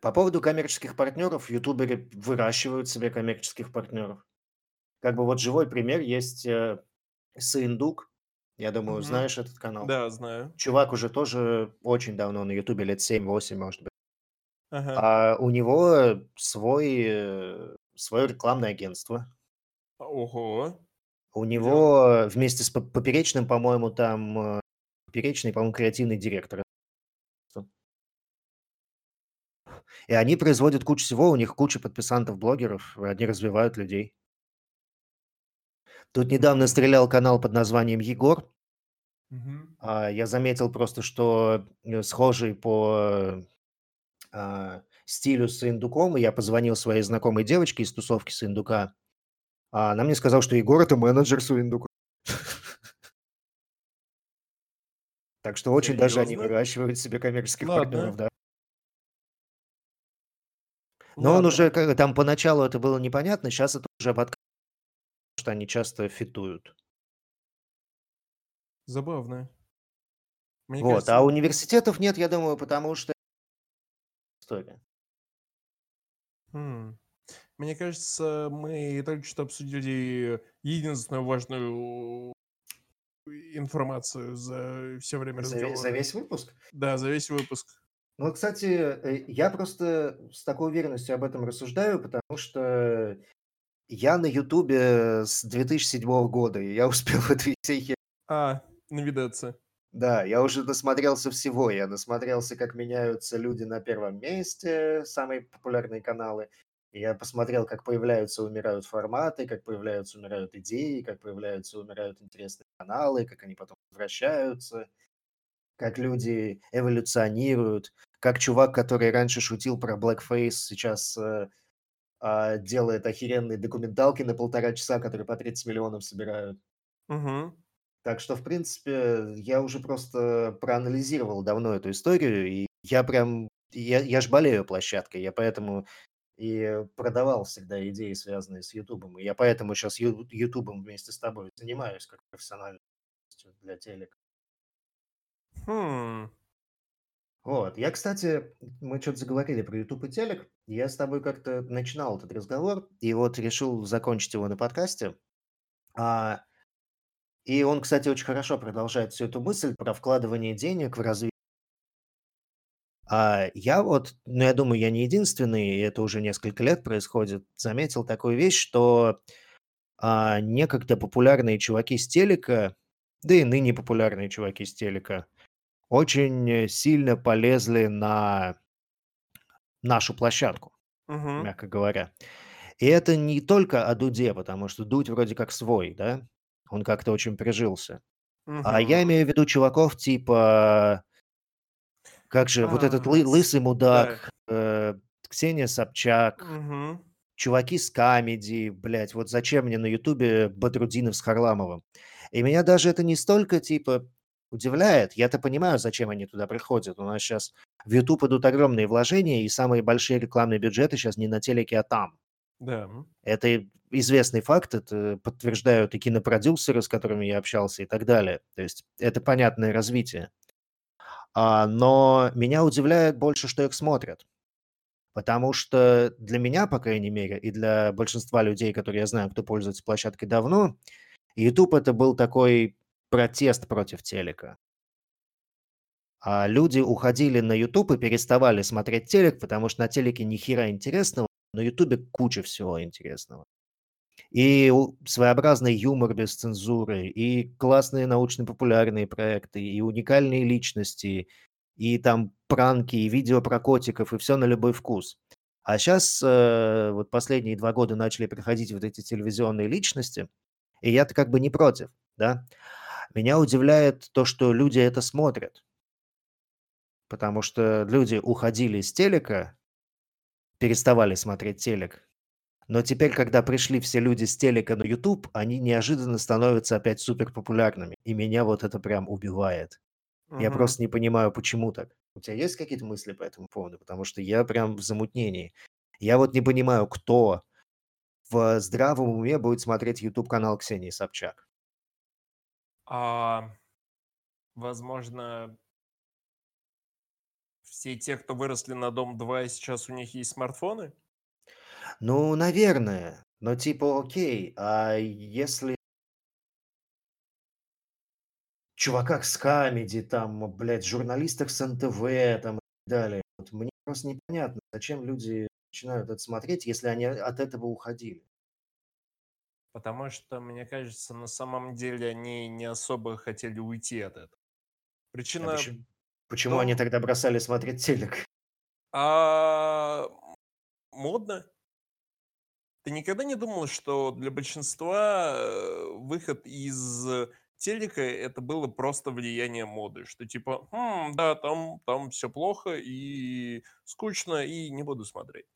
По поводу коммерческих партнеров, ютуберы выращивают себе коммерческих партнеров. Как бы вот живой пример есть, э, Сыендук. Я думаю, Мгм. знаешь этот канал? Да, знаю. Чувак уже тоже очень давно на "Ютубе", лет 7-8, может быть. Ага. А у него свой, э, свое рекламное агентство. Ого. У него вместе с Поперечным, по-моему, там э, Поперечный, по-моему, креативный директор. И они производят кучу всего, у них куча подписантов, блогеров, они развивают людей. Тут недавно стрелял канал под названием Егор. А, Я заметил просто, что э, схожий по а, стилю с Индуком, и я позвонил своей знакомой девочке из тусовки с Индука. А она мне сказала, что Егор это менеджер с Индука. Так что очень даже они выращивают себе коммерческих партнеров, да. Но он уже, там поначалу это было непонятно, сейчас это уже подкаст, что они часто фитуют. Забавно. Мне Вот, кажется, а университетов нет, я думаю, потому что история. Хм. Мне кажется, мы только что обсудили единственную важную информацию за все время За, ве- за разговора. весь выпуск? Да, за весь выпуск. Ну, кстати, э, я просто с такой уверенностью об этом рассуждаю, потому что я на Ютубе с 2007 года, и я [LAUGHS] успел в этой всей А, навидаться. Да, я уже насмотрелся всего. Я насмотрелся, как меняются люди на первом месте, самые популярные каналы. Я посмотрел, как появляются умирают форматы, как появляются умирают идеи, как появляются умирают интересные каналы, как они потом возвращаются, как люди эволюционируют, как чувак, который раньше шутил про blackface, сейчас э, а, делает охеренные документалки на полтора часа, которые по 30 миллионов собирают. Угу. Так что, в принципе, я уже просто проанализировал давно эту историю, и я прям, я, я ж болею площадкой, я поэтому и продавал всегда идеи, связанные с Ютубом, и я поэтому сейчас Ютубом вместе с тобой занимаюсь как профессиональностью для телека. Хм. Вот, я, кстати, мы что-то заговорили про YouTube и телек, я с тобой как-то начинал этот разговор, и вот решил закончить его на подкасте. А, и он, кстати, очень хорошо продолжает всю эту мысль про вкладывание денег в развитие. А я вот, ну, я думаю, я не единственный, и это уже несколько лет происходит, заметил такую вещь, что а, некогда популярные чуваки с телека, да и ныне популярные чуваки с телека, очень э, сильно полезли на нашу площадку, Угу. мягко говоря. И это не только о Дуде, потому что Дудь вроде как свой, да? Он как-то очень прижился. А я имею в виду чуваков типа... Как же, вот этот А, лы- лысый да. мудак, э, Ксения Собчак, Угу. чуваки с камеди, блядь, вот зачем мне на Ютубе Бадрудинов с Харламовым? И меня даже это не столько, типа, удивляет. Я-то понимаю, зачем они туда приходят. У нас сейчас в Ютуб идут огромные вложения, и самые большие рекламные бюджеты сейчас не на телеке, а там. Да. Это и известный факт, это подтверждают и кинопродюсеры, с которыми я общался, и так далее. То есть это понятное развитие. А, но меня удивляет больше, что их смотрят. Потому что для меня, по крайней мере, и для большинства людей, которые я знаю, кто пользуется площадкой давно, YouTube это был такой протест против телека. А люди уходили на YouTube и переставали смотреть телек, потому что на телеке ни хера интересного, на YouTube куча всего интересного. И своеобразный юмор без цензуры, и классные научно-популярные проекты, и уникальные личности, и там пранки, и видео про котиков, и все на любой вкус. А сейчас вот последние два года начали приходить вот эти телевизионные личности, и я-то как бы не против, да. Меня удивляет то, что люди это смотрят. Потому что люди уходили с телека, переставали смотреть телек, но теперь, когда пришли все люди с телека на YouTube, они неожиданно становятся опять супер популярными. И меня вот это прям убивает. Я Угу. просто не понимаю, почему так. У тебя есть какие-то мысли по этому поводу? Потому что я прям в замутнении. Я вот не понимаю, кто в здравом уме будет смотреть YouTube-канал Ксении Собчак. А, возможно, все те, кто выросли на Дом-2, и сейчас у них есть смартфоны? Ну, наверное. Но типа, окей, а если чуваках с Камеди, там, блядь, журналистах с НТВ, там, и так далее. Вот мне просто непонятно, зачем люди начинают это смотреть, если они от этого уходили? Потому что, мне кажется, на самом деле они не особо хотели уйти от этого. А Причина почему, почему в они тогда бросали смотреть телек? а, модно. Ты никогда не думал, что для большинства э, выход из телека это было просто влияние моды, что типа, «Хм, да, там, там все плохо и скучно, и не буду смотреть.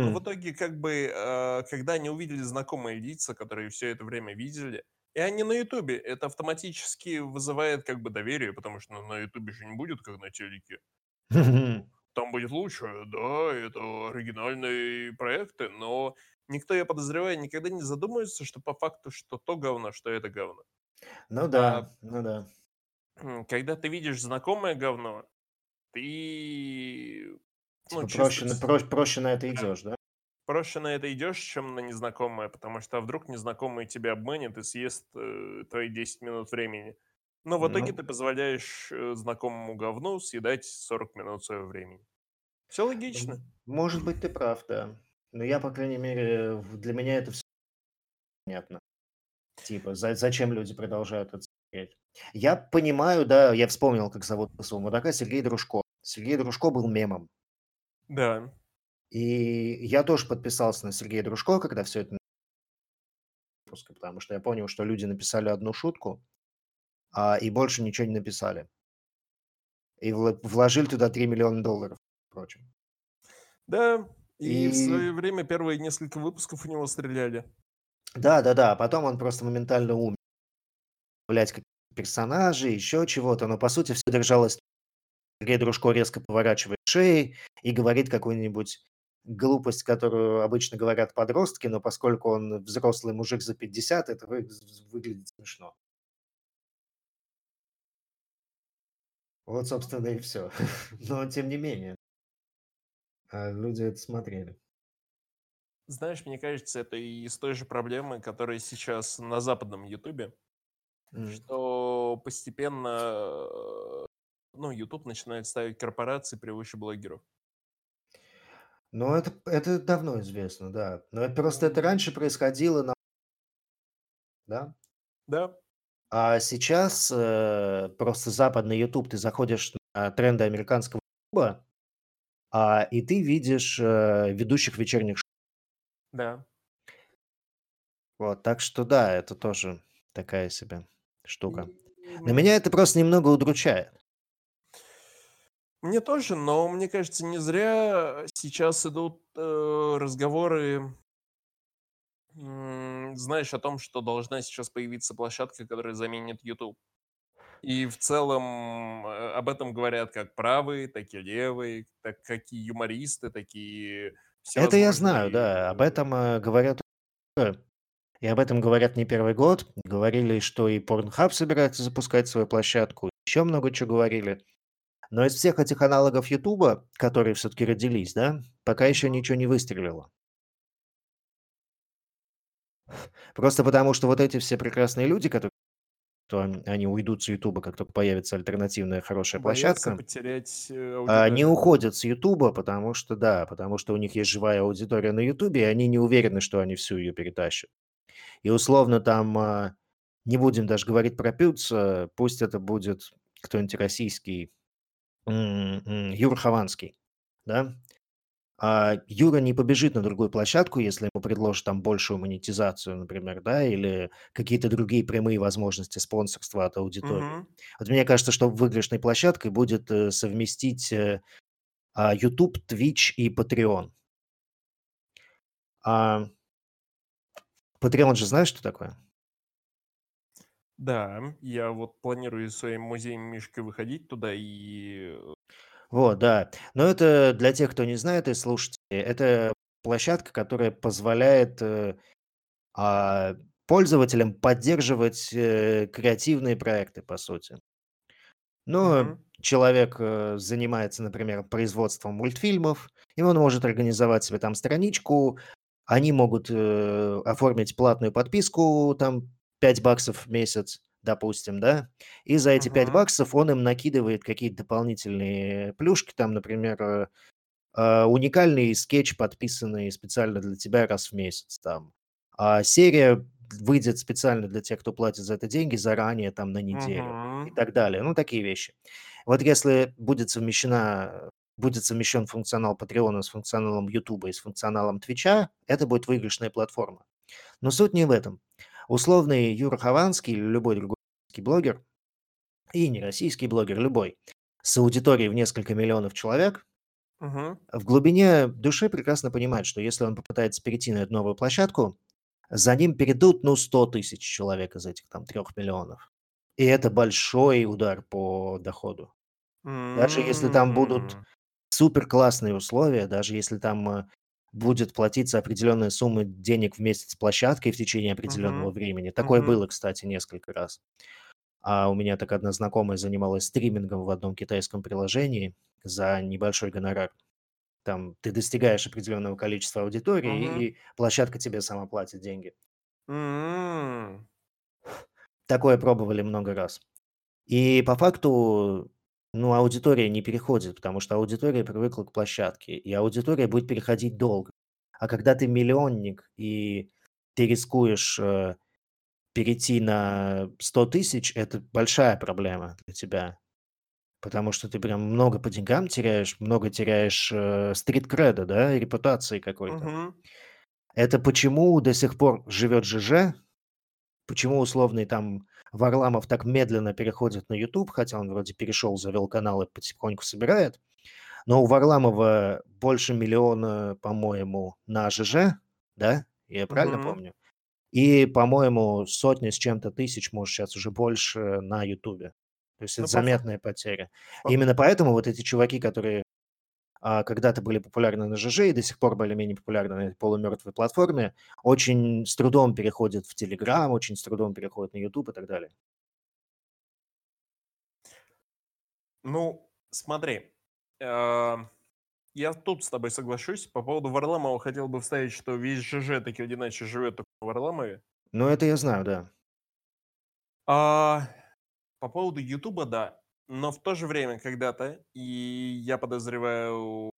Но в итоге, как бы, э, когда они увидели знакомые лица, которые все это время видели, и они на Ютубе, это автоматически вызывает как бы доверие, потому что на Ютубе же не будет, как на телеке. Ну, [LAUGHS] там будет лучше, да, это оригинальные проекты, но никто, я подозреваю, никогда не задумается, что по факту, что то говно, что это говно. Ну А да, ну да. когда ты видишь знакомое говно, ты, ну, Типа проще, на- чувствуешь, про- проще на это да, идешь, да? проще на это идешь, чем на незнакомое, потому что а вдруг незнакомый тебя обманет и съест э, твои 10 минут времени. Но в итоге Ну, ты позволяешь э, знакомому говну съедать 40 минут своего времени. Все логично. может быть, ты прав, да. Но я, по крайней мере, для меня это все понятно. Типа, за- зачем люди продолжают это смотреть? Я понимаю, да, я вспомнил, как зовут своего мудака, Сергей Дружко. Сергей Дружко был мемом. Да. И я тоже подписался на Сергея Дружко, когда все это выпуска, потому что я понял, что люди написали одну шутку, а, и больше ничего не написали. И вложили туда 3 миллиона долларов, впрочем. Да, и в И свое время первые несколько выпусков у него стреляли. да, да, да, потом он просто моментально умер. Блять, как персонажи, еще чего-то, но по сути все держалось. Сергей Дружко резко поворачивает шеи и говорит какую-нибудь глупость, которую обычно говорят подростки, но поскольку он взрослый мужик за 50, это вы- выглядит смешно. Вот, собственно, и все. [LAUGHS] Но тем не менее, а, люди это смотрели. Знаешь, мне кажется, это и из той же проблемы, которая сейчас на западном Ютубе, М. что постепенно, ну, Ютуб начинает ставить корпорации превыше блогеров. Ну, это, это давно известно, да. Но это просто это раньше происходило, на, да? Да, А сейчас э, просто западный YouTube, ты заходишь на тренды американского YouTube, а, и ты видишь э, ведущих вечерних шоу. да. Вот, так что да, это тоже такая себе штука. Но меня это просто немного удручает. Мне тоже, но мне кажется, не зря сейчас идут э, разговоры, м, знаешь, о том, что должна сейчас появиться площадка, которая заменит YouTube. И в целом э, об этом говорят как правые, так и левые, так как и юмористы, такие Это я знаю, да. Об этом э, говорят. И об этом говорят не первый год. Говорили, что и Pornhub собирается запускать свою площадку. Еще много чего говорили. Но из всех этих аналогов Ютуба, которые все-таки родились, да, пока еще ничего не выстрелило. Просто потому, что вот эти все прекрасные люди, которые что они они уйдут с Ютуба, как только появится альтернативная хорошая Боятся площадка, потерять э, а, аудиторию. уходят с Ютуба, потому что, да, потому что у них есть живая аудитория на Ютубе, и они не уверены, что они всю ее перетащат. И условно там, а, не будем даже говорить про Пютца, пусть это будет кто-нибудь российский, Юра Хованский, да? А Юра не побежит на другую площадку, если ему предложат там большую монетизацию, например, да, или какие-то другие прямые возможности спонсорства от аудитории. Мгм. Вот мне кажется, что выигрышной площадкой будет э, совместить э, а, YouTube, Twitch и Patreon. А Patreon же знаешь, что такое? Да, я вот планирую своим музеем Мишкой выходить туда и... Вот, да. Но это для тех, кто не знает и слушайте, это площадка, которая позволяет э, а, пользователям поддерживать э, креативные проекты, по сути. Ну, Мгм. человек э, занимается, например, производством мультфильмов, и он может организовать себе там страничку, они могут э, оформить платную подписку, там 5 баксов в месяц, допустим, да, и за эти 5 Мгм. баксов он им накидывает какие-то дополнительные плюшки, там, например, э, а, уникальный скетч, подписанный специально для тебя раз в месяц там. А серия выйдет специально для тех, кто платит за это деньги, заранее там на неделю и так далее. Ну, такие вещи. Вот если будет совмещена будет совмещен функционал Патреона с функционалом Ютуба и с функционалом Твича, это будет выигрышная платформа. Но суть не в этом. Условный Юра Хованский или любой другой блогер, и не российский блогер, любой, с аудиторией в несколько миллионов человек, Мгм. в глубине души прекрасно понимает, что если он попытается перейти на эту новую площадку, за ним перейдут, ну, 100 тысяч человек из этих там трех миллионов. И это большой удар по доходу. Даже если там будут супер классные условия, даже если там э, будет платиться определенная сумма денег в месяц площадкой в течение определенного Мгм. времени. Такое Мгм. было, кстати, несколько раз. А у меня так одна знакомая занималась стримингом в одном китайском приложении за небольшой гонорар. Там ты достигаешь определенного количества аудитории, Мгм. и площадка тебе сама платит деньги. М. Такое пробовали много раз. И по факту, ну, аудитория не переходит, потому что аудитория привыкла к площадке, и аудитория будет переходить долго. А когда ты миллионник, и ты рискуешь э, перейти на 100 тысяч, это большая проблема для тебя. Потому что ты прям много по деньгам теряешь, много теряешь э, стрит-креда, да, репутации какой-то. Мгм. Это почему до сих пор живет ЖЖ, почему условный там Варламов так медленно переходит на YouTube, хотя он вроде перешел, завел канал и потихоньку собирает. Но у Варламова больше миллиона, по-моему, на ЖЖ, да? Я правильно Мгм. помню? И, по-моему, сотни с чем-то тысяч, может, сейчас уже больше на Ютубе. То есть это Ну, фа заметная потеря. по Именно поэтому вот эти чуваки, которые когда-то были популярны на ЖЖ и до сих пор более-менее популярны на этой полумертвой платформе, очень с трудом переходят в Телеграм, очень с трудом переходят на YouTube и так далее. Ну, смотри, а, я тут с тобой соглашусь. По поводу Варламова хотел бы вставить, что весь ЖЖ таки или иначе живет только в Варламове. Ну, это я знаю, да. А, по поводу Ютуба, да. Но в то же время когда-то, и я подозреваю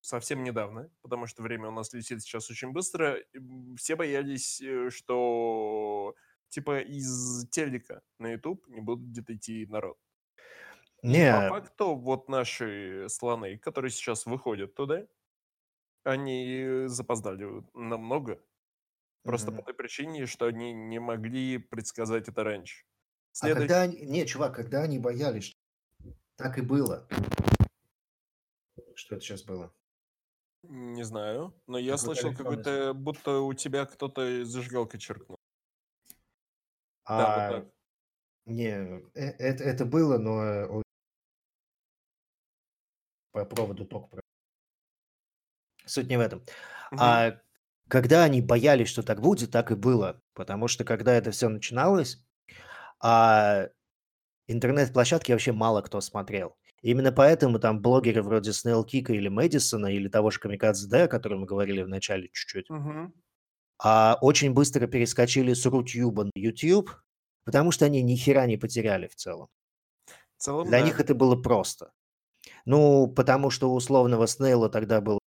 совсем недавно, потому что время у нас летит сейчас очень быстро, все боялись, э, что типа из телека на YouTube не будет идти народ. И по Не, факту вот наши слоны, которые сейчас выходят туда, они запоздали намного. Просто по мгм. той причине, что они не могли предсказать это раньше. А Следующий... когда они... Не, чувак, когда они боялись, так и было. Что это сейчас было? Не знаю, но я Какой-то слышал какой-то, будто у тебя кто-то зажигалкой черкнул. Да, вот А, так. не, э- это, это было, но э, по проводу ток. Суть не в этом. Мгм. А когда они боялись, что так будет, так и было. Потому что когда это все начиналось, а интернет-площадки вообще мало кто смотрел. Именно поэтому там блогеры вроде Снейл Кика или Мэдисона, или того же Камикадзе Д, о котором мы говорили в начале чуть-чуть, Мгм. а очень быстро перескочили с Рутюба на YouTube, потому что они ни хера не потеряли в целом. В целом, Для да. них это было просто. Ну, потому что у условного Снейла тогда было,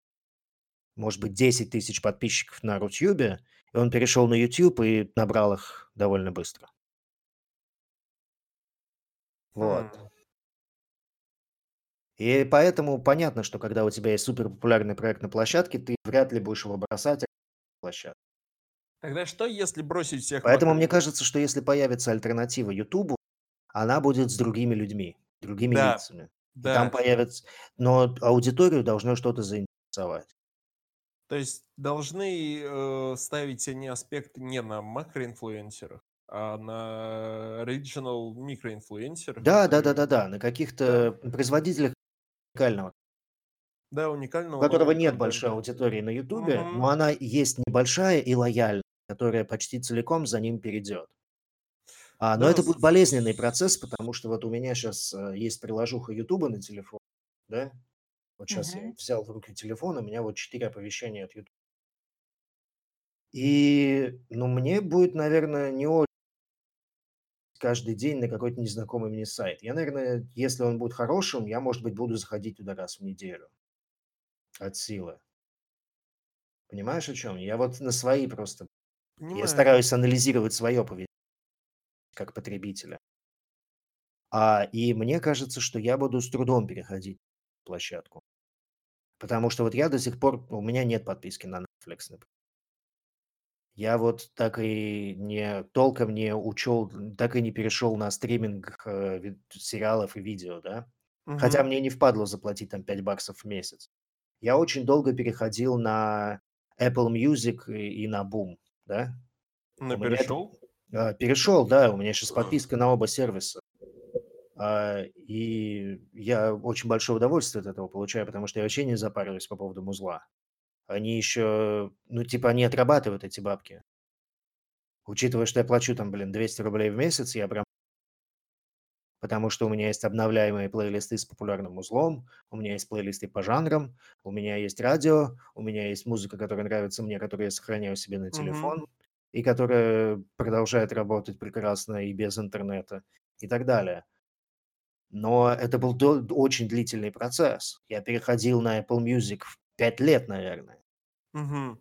может быть, 10 тысяч подписчиков на Рутюбе, и он перешел на YouTube и набрал их довольно быстро. Вот. Хм. И поэтому понятно, что когда у тебя есть суперпопулярный проект на площадке, ты вряд ли будешь его бросать площадку. Тогда что, если бросить всех Поэтому мне макро- кажется, что если появится альтернатива Ютубу, она будет с другими людьми, другими Да, лицами. И да. там появится... Но аудиторию должно что-то заинтересовать. То есть должны э, ставить они аспект не на макроинфлюенсерах, а на regional микроинфлюенсерах. Да, да, да, да, да, на каких-то производителях уникального, Да, у уникального которого нового нет большой аудитории на Ютубе, Мгм. но она есть небольшая и лояльная, которая почти целиком за ним перейдет. А, но Да, это будет болезненный процесс, потому что вот у меня сейчас есть приложуха Ютуба на телефон, да? Вот сейчас я Мгм. взял в руки телефон, у меня вот 4 оповещения от Ютуба. И, ну, мне будет, наверное, не очень каждый день на какой-то незнакомый мне сайт. Я, наверное, если он будет хорошим, я, может быть, буду заходить туда раз в неделю. от силы. Понимаешь, о чем? Я вот на свои просто... Я Понимаю. стараюсь анализировать свое поведение как потребителя. А, и мне кажется, что я буду с трудом переходить площадку. Потому что вот я до сих пор... У меня нет подписки на Netflix, например. Я вот так и не толком не учел, так и не перешел на стриминг э, ви- сериалов и видео, да? Хотя Мгм. мне не впадло заплатить там 5 баксов в месяц. Я очень долго переходил на Apple Music и, и на Boom, да? Ну, У меня это- перешел? А, перешел, да, у меня сейчас подписка на оба сервиса. А, и я очень большое удовольствие от этого получаю, потому что я вообще не запариваюсь по поводу музла. Они еще, ну, типа, они отрабатывают эти бабки. Учитывая, что я плачу там, блин, 200 рублей в месяц, я прям... Потому что у меня есть обновляемые плейлисты с популярным узлом, у меня есть плейлисты по жанрам, у меня есть радио, у меня есть музыка, которая нравится мне, которую я сохраняю себе на телефон, и которая продолжает работать прекрасно и без интернета, и так далее. Но это был очень длительный процесс. Я переходил на Apple Music в 5 лет, наверное. Мгм.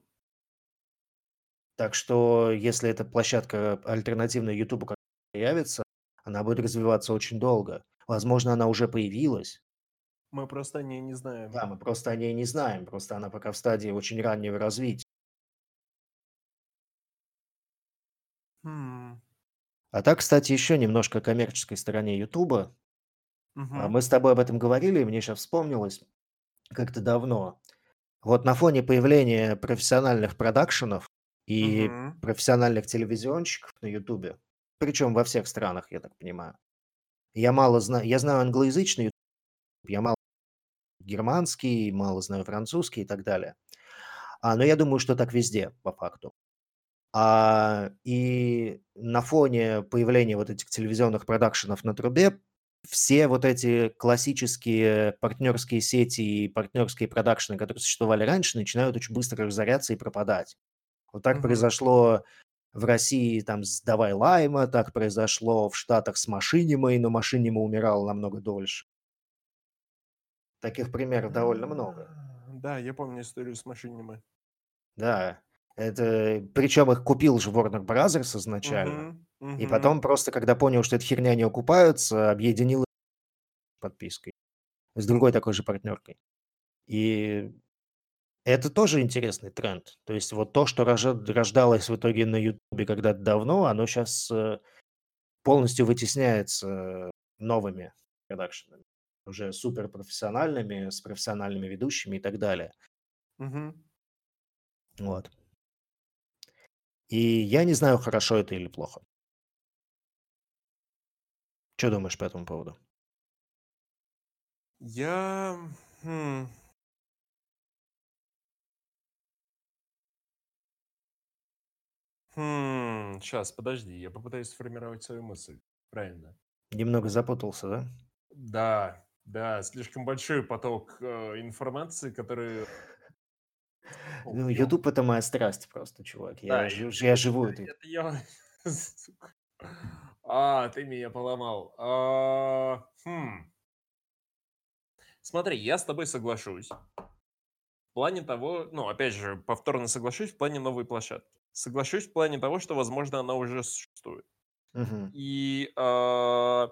Так что, если эта площадка альтернативная YouTube как появится, она будет развиваться очень долго. Возможно, она уже появилась. Мы просто о ней не знаем. Да, мы просто о ней не знаем. Просто она пока в стадии очень раннего развития. Хм. А так, кстати, еще немножко о коммерческой стороне YouTube. А Мгм. Мы с тобой об этом говорили, и мне сейчас вспомнилось как-то давно. Вот на фоне появления профессиональных продакшенов и Мгм. профессиональных телевизионщиков на YouTube, причем во всех странах, я так понимаю. Я мало знаю, я знаю англоязычный YouTube, я мало германский, мало знаю французский и так далее. А, но я думаю, что так везде, по факту. А, и на фоне появления вот этих телевизионных продакшенов на трубе все вот эти классические партнерские сети и партнерские продакшены, которые существовали раньше, начинают очень быстро разоряться и пропадать. Вот так Мгм. произошло в России там с «Давай Лайма», так произошло в Штатах с «Машинимой», но «Машинима» умирала намного дольше. Таких примеров довольно много. Да, я помню историю с машинами. Да, это... Причем их купил же Warner Brothers изначально. И потом просто, когда понял, что эта херня не окупается, объединил подпиской с другой такой же партнеркой. И это тоже интересный тренд. То есть вот то, что рождалось в итоге на Ютубе когда-то давно, оно сейчас полностью вытесняется новыми продакшенами. Уже суперпрофессиональными, с профессиональными ведущими и так далее. Мгм. Вот. И я не знаю, хорошо это или плохо. Что думаешь по этому поводу? Я... хм, Хм, сейчас, подожди, я попытаюсь сформировать свою мысль. Правильно. Немного запутался, да? Да, да, слишком большой поток э, информации, который... О, [LAUGHS] Ну, YouTube это моя страсть просто, чувак. Я, Да, жи- это- я живу это- это я... [LAUGHS] А, ты меня поломал. А, хм. Смотри, я с тобой соглашусь. В плане того, ну, опять же, повторно соглашусь в плане новой площадки. Соглашусь в плане того, что, возможно, она уже существует. Мгм. И а,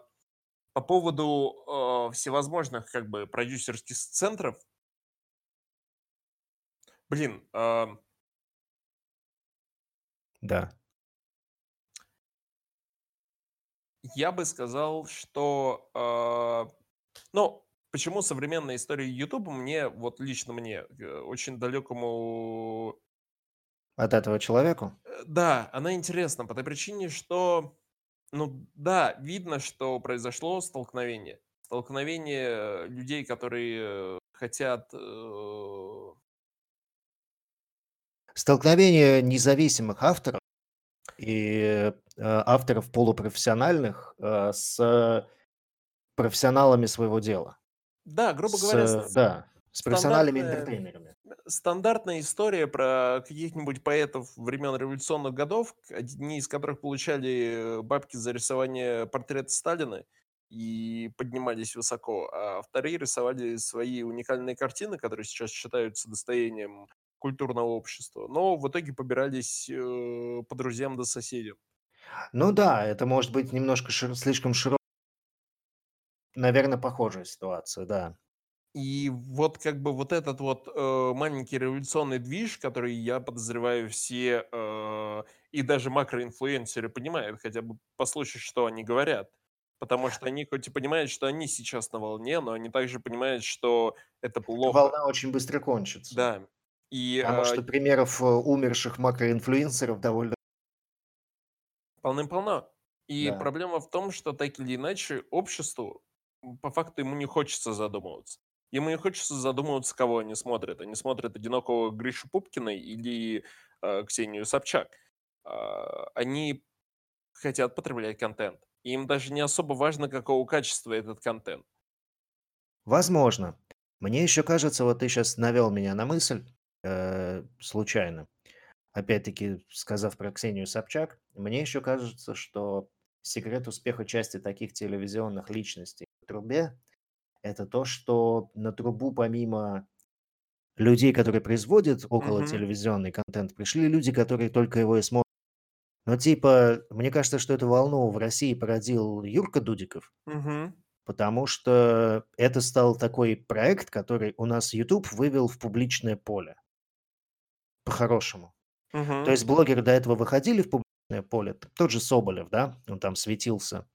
по поводу а, всевозможных, как бы, продюсерских центров, блин, а, Да. Я бы сказал, что, а, ну, почему современная история YouTube мне, вот лично мне, э, очень далекому От этого человеку? Э, Да, она интересна по той причине, что, ну да, видно, что произошло столкновение. Столкновение э, людей, которые э, хотят... э, Столкновение независимых авторов и э, авторов полупрофессиональных э, с профессионалами своего дела. Да, грубо С, говоря, с- да, с профессиональными интертейнерами. стандартная история про каких-нибудь поэтов времен революционных годов, одни из которых получали бабки за рисование портрета Сталина, и поднимались высоко, а вторые рисовали свои уникальные картины, которые сейчас считаются достоянием культурного общества, но в итоге побирались э, по друзьям да соседям. Ну да, это может быть немножко шир- слишком широко. Наверное, похожая ситуация, да. И вот как бы вот этот вот э, маленький революционный движ, который, я подозреваю, все э, и даже макроинфлюенсеры понимают, хотя бы послушать, что они говорят. Потому что они хоть и понимают, что они сейчас на волне, но они также понимают, что это плохо. Волна очень быстро кончится. Да. И Потому э, что примеров э, умерших макроинфлюенсеров довольно... полным-полно. И Да. проблема в том, что так или иначе обществу, по факту, ему не хочется задумываться. Ему не хочется задумываться, кого они смотрят. Они смотрят одинокого Гришу Пупкина или э, Ксению Собчак. А, они хотят потреблять контент. И им даже не особо важно, какого качества этот контент. Возможно. Мне еще кажется, вот ты сейчас навел меня на мысль э, случайно. Опять-таки, сказав про Ксению Собчак, мне еще кажется, что секрет успеха части таких телевизионных личностей в трубе – это то, что на трубу помимо людей, которые производят около телевизионный контент, пришли люди, которые только его и смотрят. Но типа, мне кажется, что эту волну в России породил Юрка Дудиков, потому что это стал такой проект, который у нас YouTube вывел в публичное поле. По-хорошему. То Мгм. есть блогеры до этого выходили в публичное поле, тот же Соболев, да, он там светился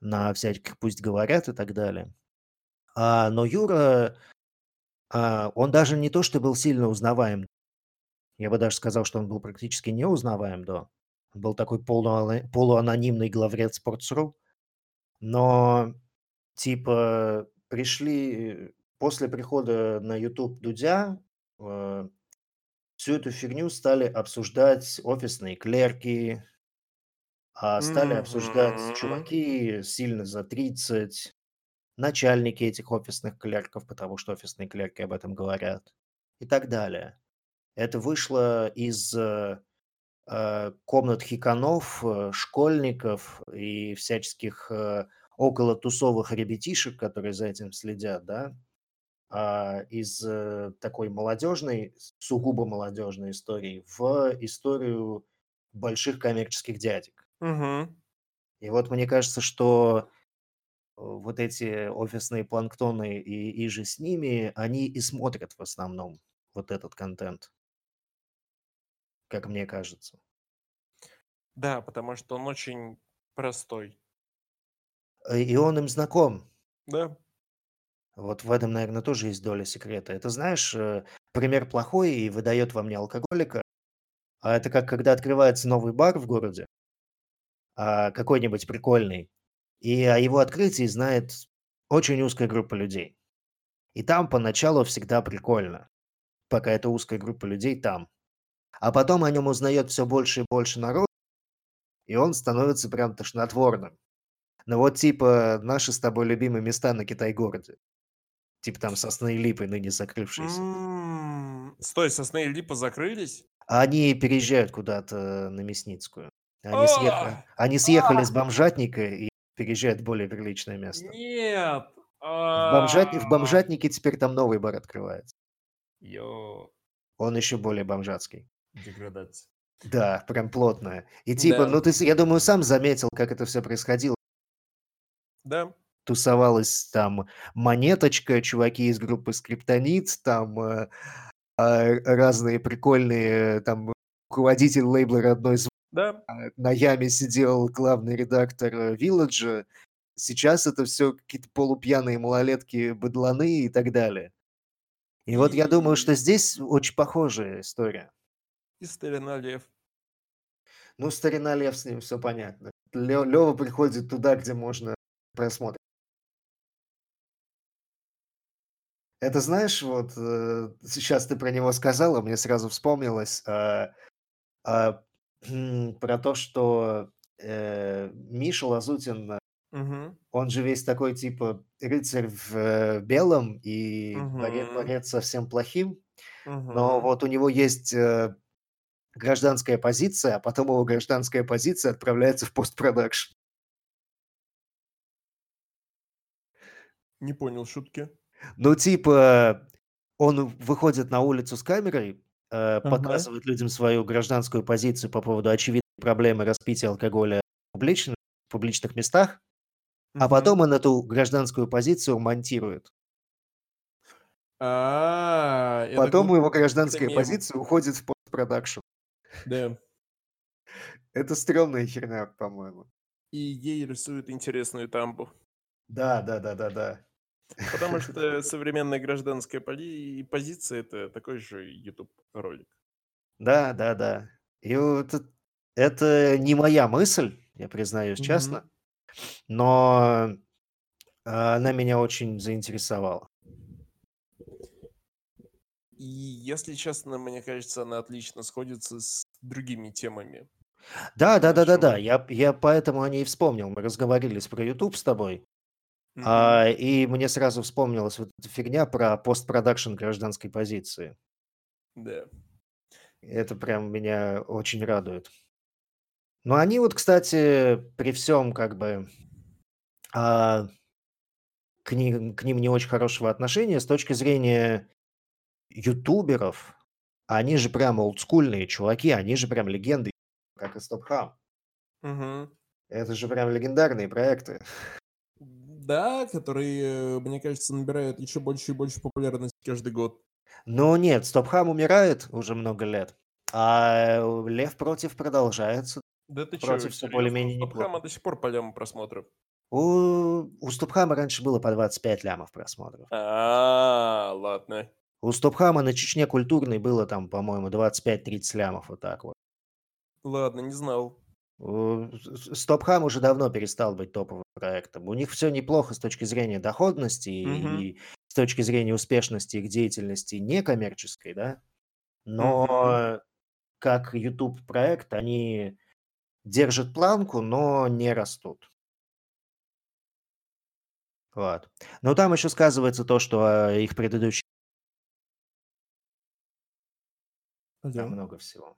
на всяких «Пусть говорят» и так далее. А, но Юра, а, он даже не то, что был сильно узнаваем, я бы даже сказал, что он был практически неузнаваем до. Он был такой полуана- полуанонимный главред Sports.ru, но типа пришли после прихода на YouTube Дудя, э, всю эту фигню стали обсуждать офисные клерки, а стали обсуждать чуваки сильно за 30, начальники этих офисных клерков, потому что офисные клерки об этом говорят, и так далее. Это вышло из э, э, комнат хиканов, э, школьников и всяческих э, около тусовых ребятишек, которые за этим следят, да, из э, такой молодежной, сугубо молодежной истории в историю больших коммерческих дядек. Мгм. И вот мне кажется, что э, вот эти офисные планктоны и, и же с ними, они и смотрят в основном вот этот контент, как мне кажется. Да, потому что он очень простой. Э, И он им знаком. Да. Вот в этом, наверное, тоже есть доля секрета. Это, знаешь, э, пример плохой и выдает во мне алкоголика. А это как когда открывается новый бар в городе, а, какой-нибудь прикольный, и о его открытии знает очень узкая группа людей. И там поначалу всегда прикольно, пока эта узкая группа людей там. А потом о нем узнает все больше и больше народ, и он становится прям тошнотворным. Ну вот типа наши с тобой любимые места на Китай-городе. Типа там сосны и липы, ныне закрывшиеся. М, Стой, сосны и липы закрылись? А Они переезжают куда-то на Мясницкую. Они, съеха- А! Они съехали с бомжатника и переезжают в более приличное место. Нет. В, бомжатни- в А. бомжатнике теперь там новый бар открывается. Йо, Он еще более бомжатский. деградация. Да, прям плотная. И типа, Да. ну ты, я думаю, сам заметил, как это все происходило. Да. Тусовалась там монеточка, чуваки из группы Скриптонит, там э, а, разные прикольные, там руководитель лейбла «Родной звук», Да. а, на яме сидел главный редактор э, Вилладжа. Сейчас это все какие-то полупьяные малолетки, быдланы и так далее. И вот я думаю, что здесь очень похожая история. И старина лев. Ну, старина Лев с ним все понятно. Лева приходит туда, где можно просмотреть. Это знаешь, вот э, сейчас ты про него сказала, мне сразу вспомнилось а, а, про то, что э, Миша Лазутин, э, Мгм. он же весь такой типа рыцарь в э, белом и Мгм. борец со всем плохим, но Мгм. вот у него есть э, гражданская позиция, а потом его гражданская позиция отправляется в постпродакшн. Не понял шутки. Ну, типа, он выходит на улицу с камерой, э, Ага. показывает людям свою гражданскую позицию по поводу очевидной проблемы распития алкоголя в публичных, в публичных местах, а потом он эту гражданскую позицию монтирует. А, Потом его гражданская позиция уходит в постпродакшн. Да. Это стрёмная херня, по-моему. И ей рисуют интересную тамбу. Да, да, да, да, да. Потому что современная гражданская поли- позиция это такой же YouTube ролик. Да, да, да. И вот эт- это не моя мысль, я признаюсь честно, но а, она меня очень заинтересовала. И если честно, мне кажется, она отлично сходится с другими темами. Да, да, да, да, да. Я, я поэтому о ней вспомнил. Мы разговорились про YouTube с тобой, Мгм. а, и мне сразу вспомнилась вот эта фигня про постпродакшн гражданской позиции. Да. Это прям меня очень радует. Но они вот, кстати, при всем как бы а, к, ним, к ним не очень хорошего отношения с точки зрения ютуберов. Они же прям олдскульные чуваки, они же прям легенды, как и Стопхам. Мгм. Это же прям легендарные проекты. [LAUGHS] Да, которые, мне кажется, набирают еще больше и больше популярности каждый год. Но нет, Стопхам умирает уже много лет, а Лев против продолжается. Да ты че, Против всё более-менее неплохо. Стопхама до сих пор по ляму просмотров. У, у Стопхама раньше было по 25 лямов просмотров. А, ладно. У Стопхама на Чечне культурной было там, по-моему, 25-30 лямов, вот так вот. Ладно, не знал. С- Стопхам уже давно перестал быть топовым проектом. У них все неплохо с точки зрения доходности Мгм. и с точки зрения успешности их деятельности некоммерческой, да. Но как YouTube проект они держат планку, но не растут. Вот. Но там еще сказывается то, что а, их предыдущий там Алло. много всего.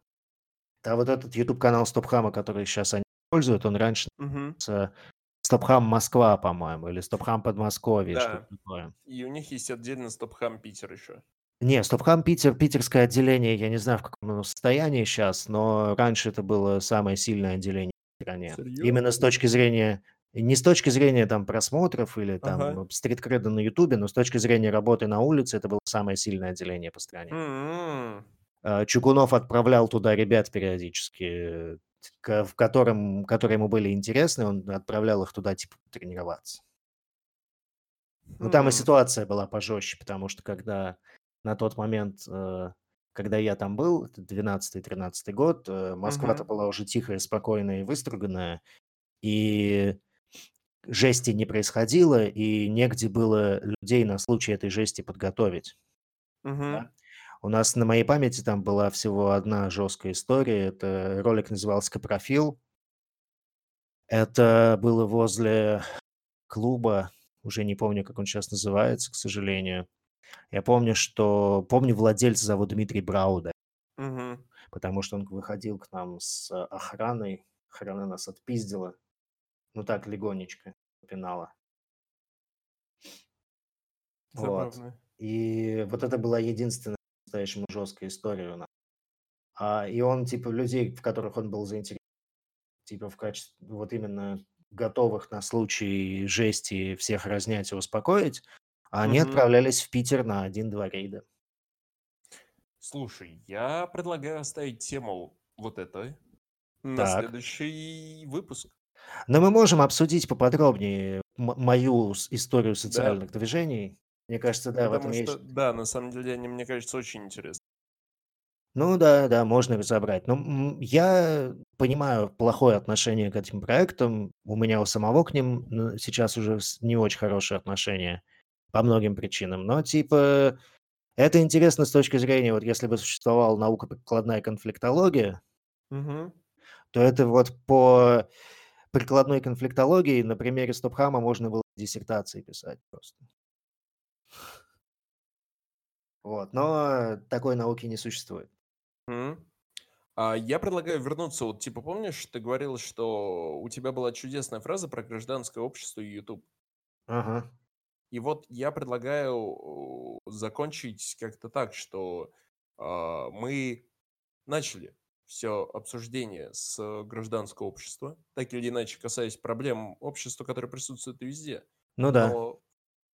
Да, вот этот YouTube-канал Стопхама, который сейчас они используют, он раньше назывался Стопхам Москва, по-моему, или Стопхам Подмосковье, Да. такое. И у них есть отдельно Стопхам Питер еще. Не, Стопхам Питер, питерское отделение, я не знаю, в каком оно состоянии сейчас, но раньше это было самое сильное отделение в стране. Именно с Серьезно? точки зрения, не с точки зрения там просмотров или там Ага. стрит-креда на Ютубе, но с точки зрения работы на улице, это было самое сильное отделение по стране. М. А, Чугунов отправлял туда ребят периодически, э, в котором, которые ему были интересны, он отправлял их туда типа тренироваться. Ну, там и Хм. ситуация была пожестче, потому что когда на тот момент, э, когда я там был, это 12-13 год, э, Москва-то Мгм. была уже тихая, спокойная и выструганная, и жести не происходило, и негде было людей на случай этой жести подготовить. Мгм. да. У нас на моей памяти там была всего одна жесткая история. Это ролик назывался «Капрофил». Это было возле клуба, уже не помню, как он сейчас называется, к сожалению. Я помню, что... Помню, владельца зовут Дмитрий Брауда, Мгм. потому что он выходил к нам с охраной. Охрана нас отпиздила. Ну так, легонечко пинала. Вот. Забавно. И вот это была единственная по-настоящему жесткая история у нас. А, и он, типа, людей, в которых он был заинтересован, типа, в качестве, вот именно готовых на случай жести всех разнять и успокоить, они Мгм. отправлялись в Питер на один-два рейда. Слушай, я предлагаю оставить тему вот этой на Так. следующий выпуск. Но мы можем обсудить поподробнее мою историю Да, социальных движений. Мне кажется, да, в этом потому есть... что, да, на самом деле они, мне кажется, очень интересны. Ну да, да, можно разобрать. Но м, я понимаю плохое отношение к этим проектам. У меня у самого к ним ну, сейчас уже с- не очень хорошее отношение по многим причинам. Но типа это интересно с точки зрения, вот если бы существовала наука-прикладная конфликтология, Мгм. то это вот по прикладной конфликтологии на примере Стопхама можно было диссертации писать просто. Вот, но такой науки не существует. Мгм. А я предлагаю вернуться, вот типа помнишь, ты говорил, что у тебя была чудесная фраза про гражданское общество и YouTube. Ага. И вот я предлагаю э, закончить как-то так, что а, мы начали все обсуждение с гражданского общества, так или иначе касаясь проблем общества, которые присутствуют везде. Ну да. Но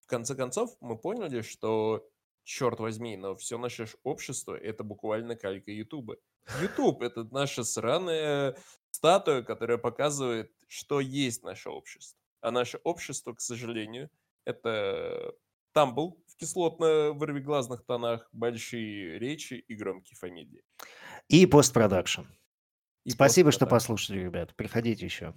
в конце концов мы поняли, что, черт возьми, но все наше общество это буквально калька Ютуба. Ютуб это наша сраная статуя, которая показывает, что есть наше общество. А наше общество, к сожалению, это тамбл в кислотно-вырвиглазных тонах, большие речи и громкие фамилии. И постпродакшн. И Спасибо, что постпродакшн. послушали, ребят. Приходите еще.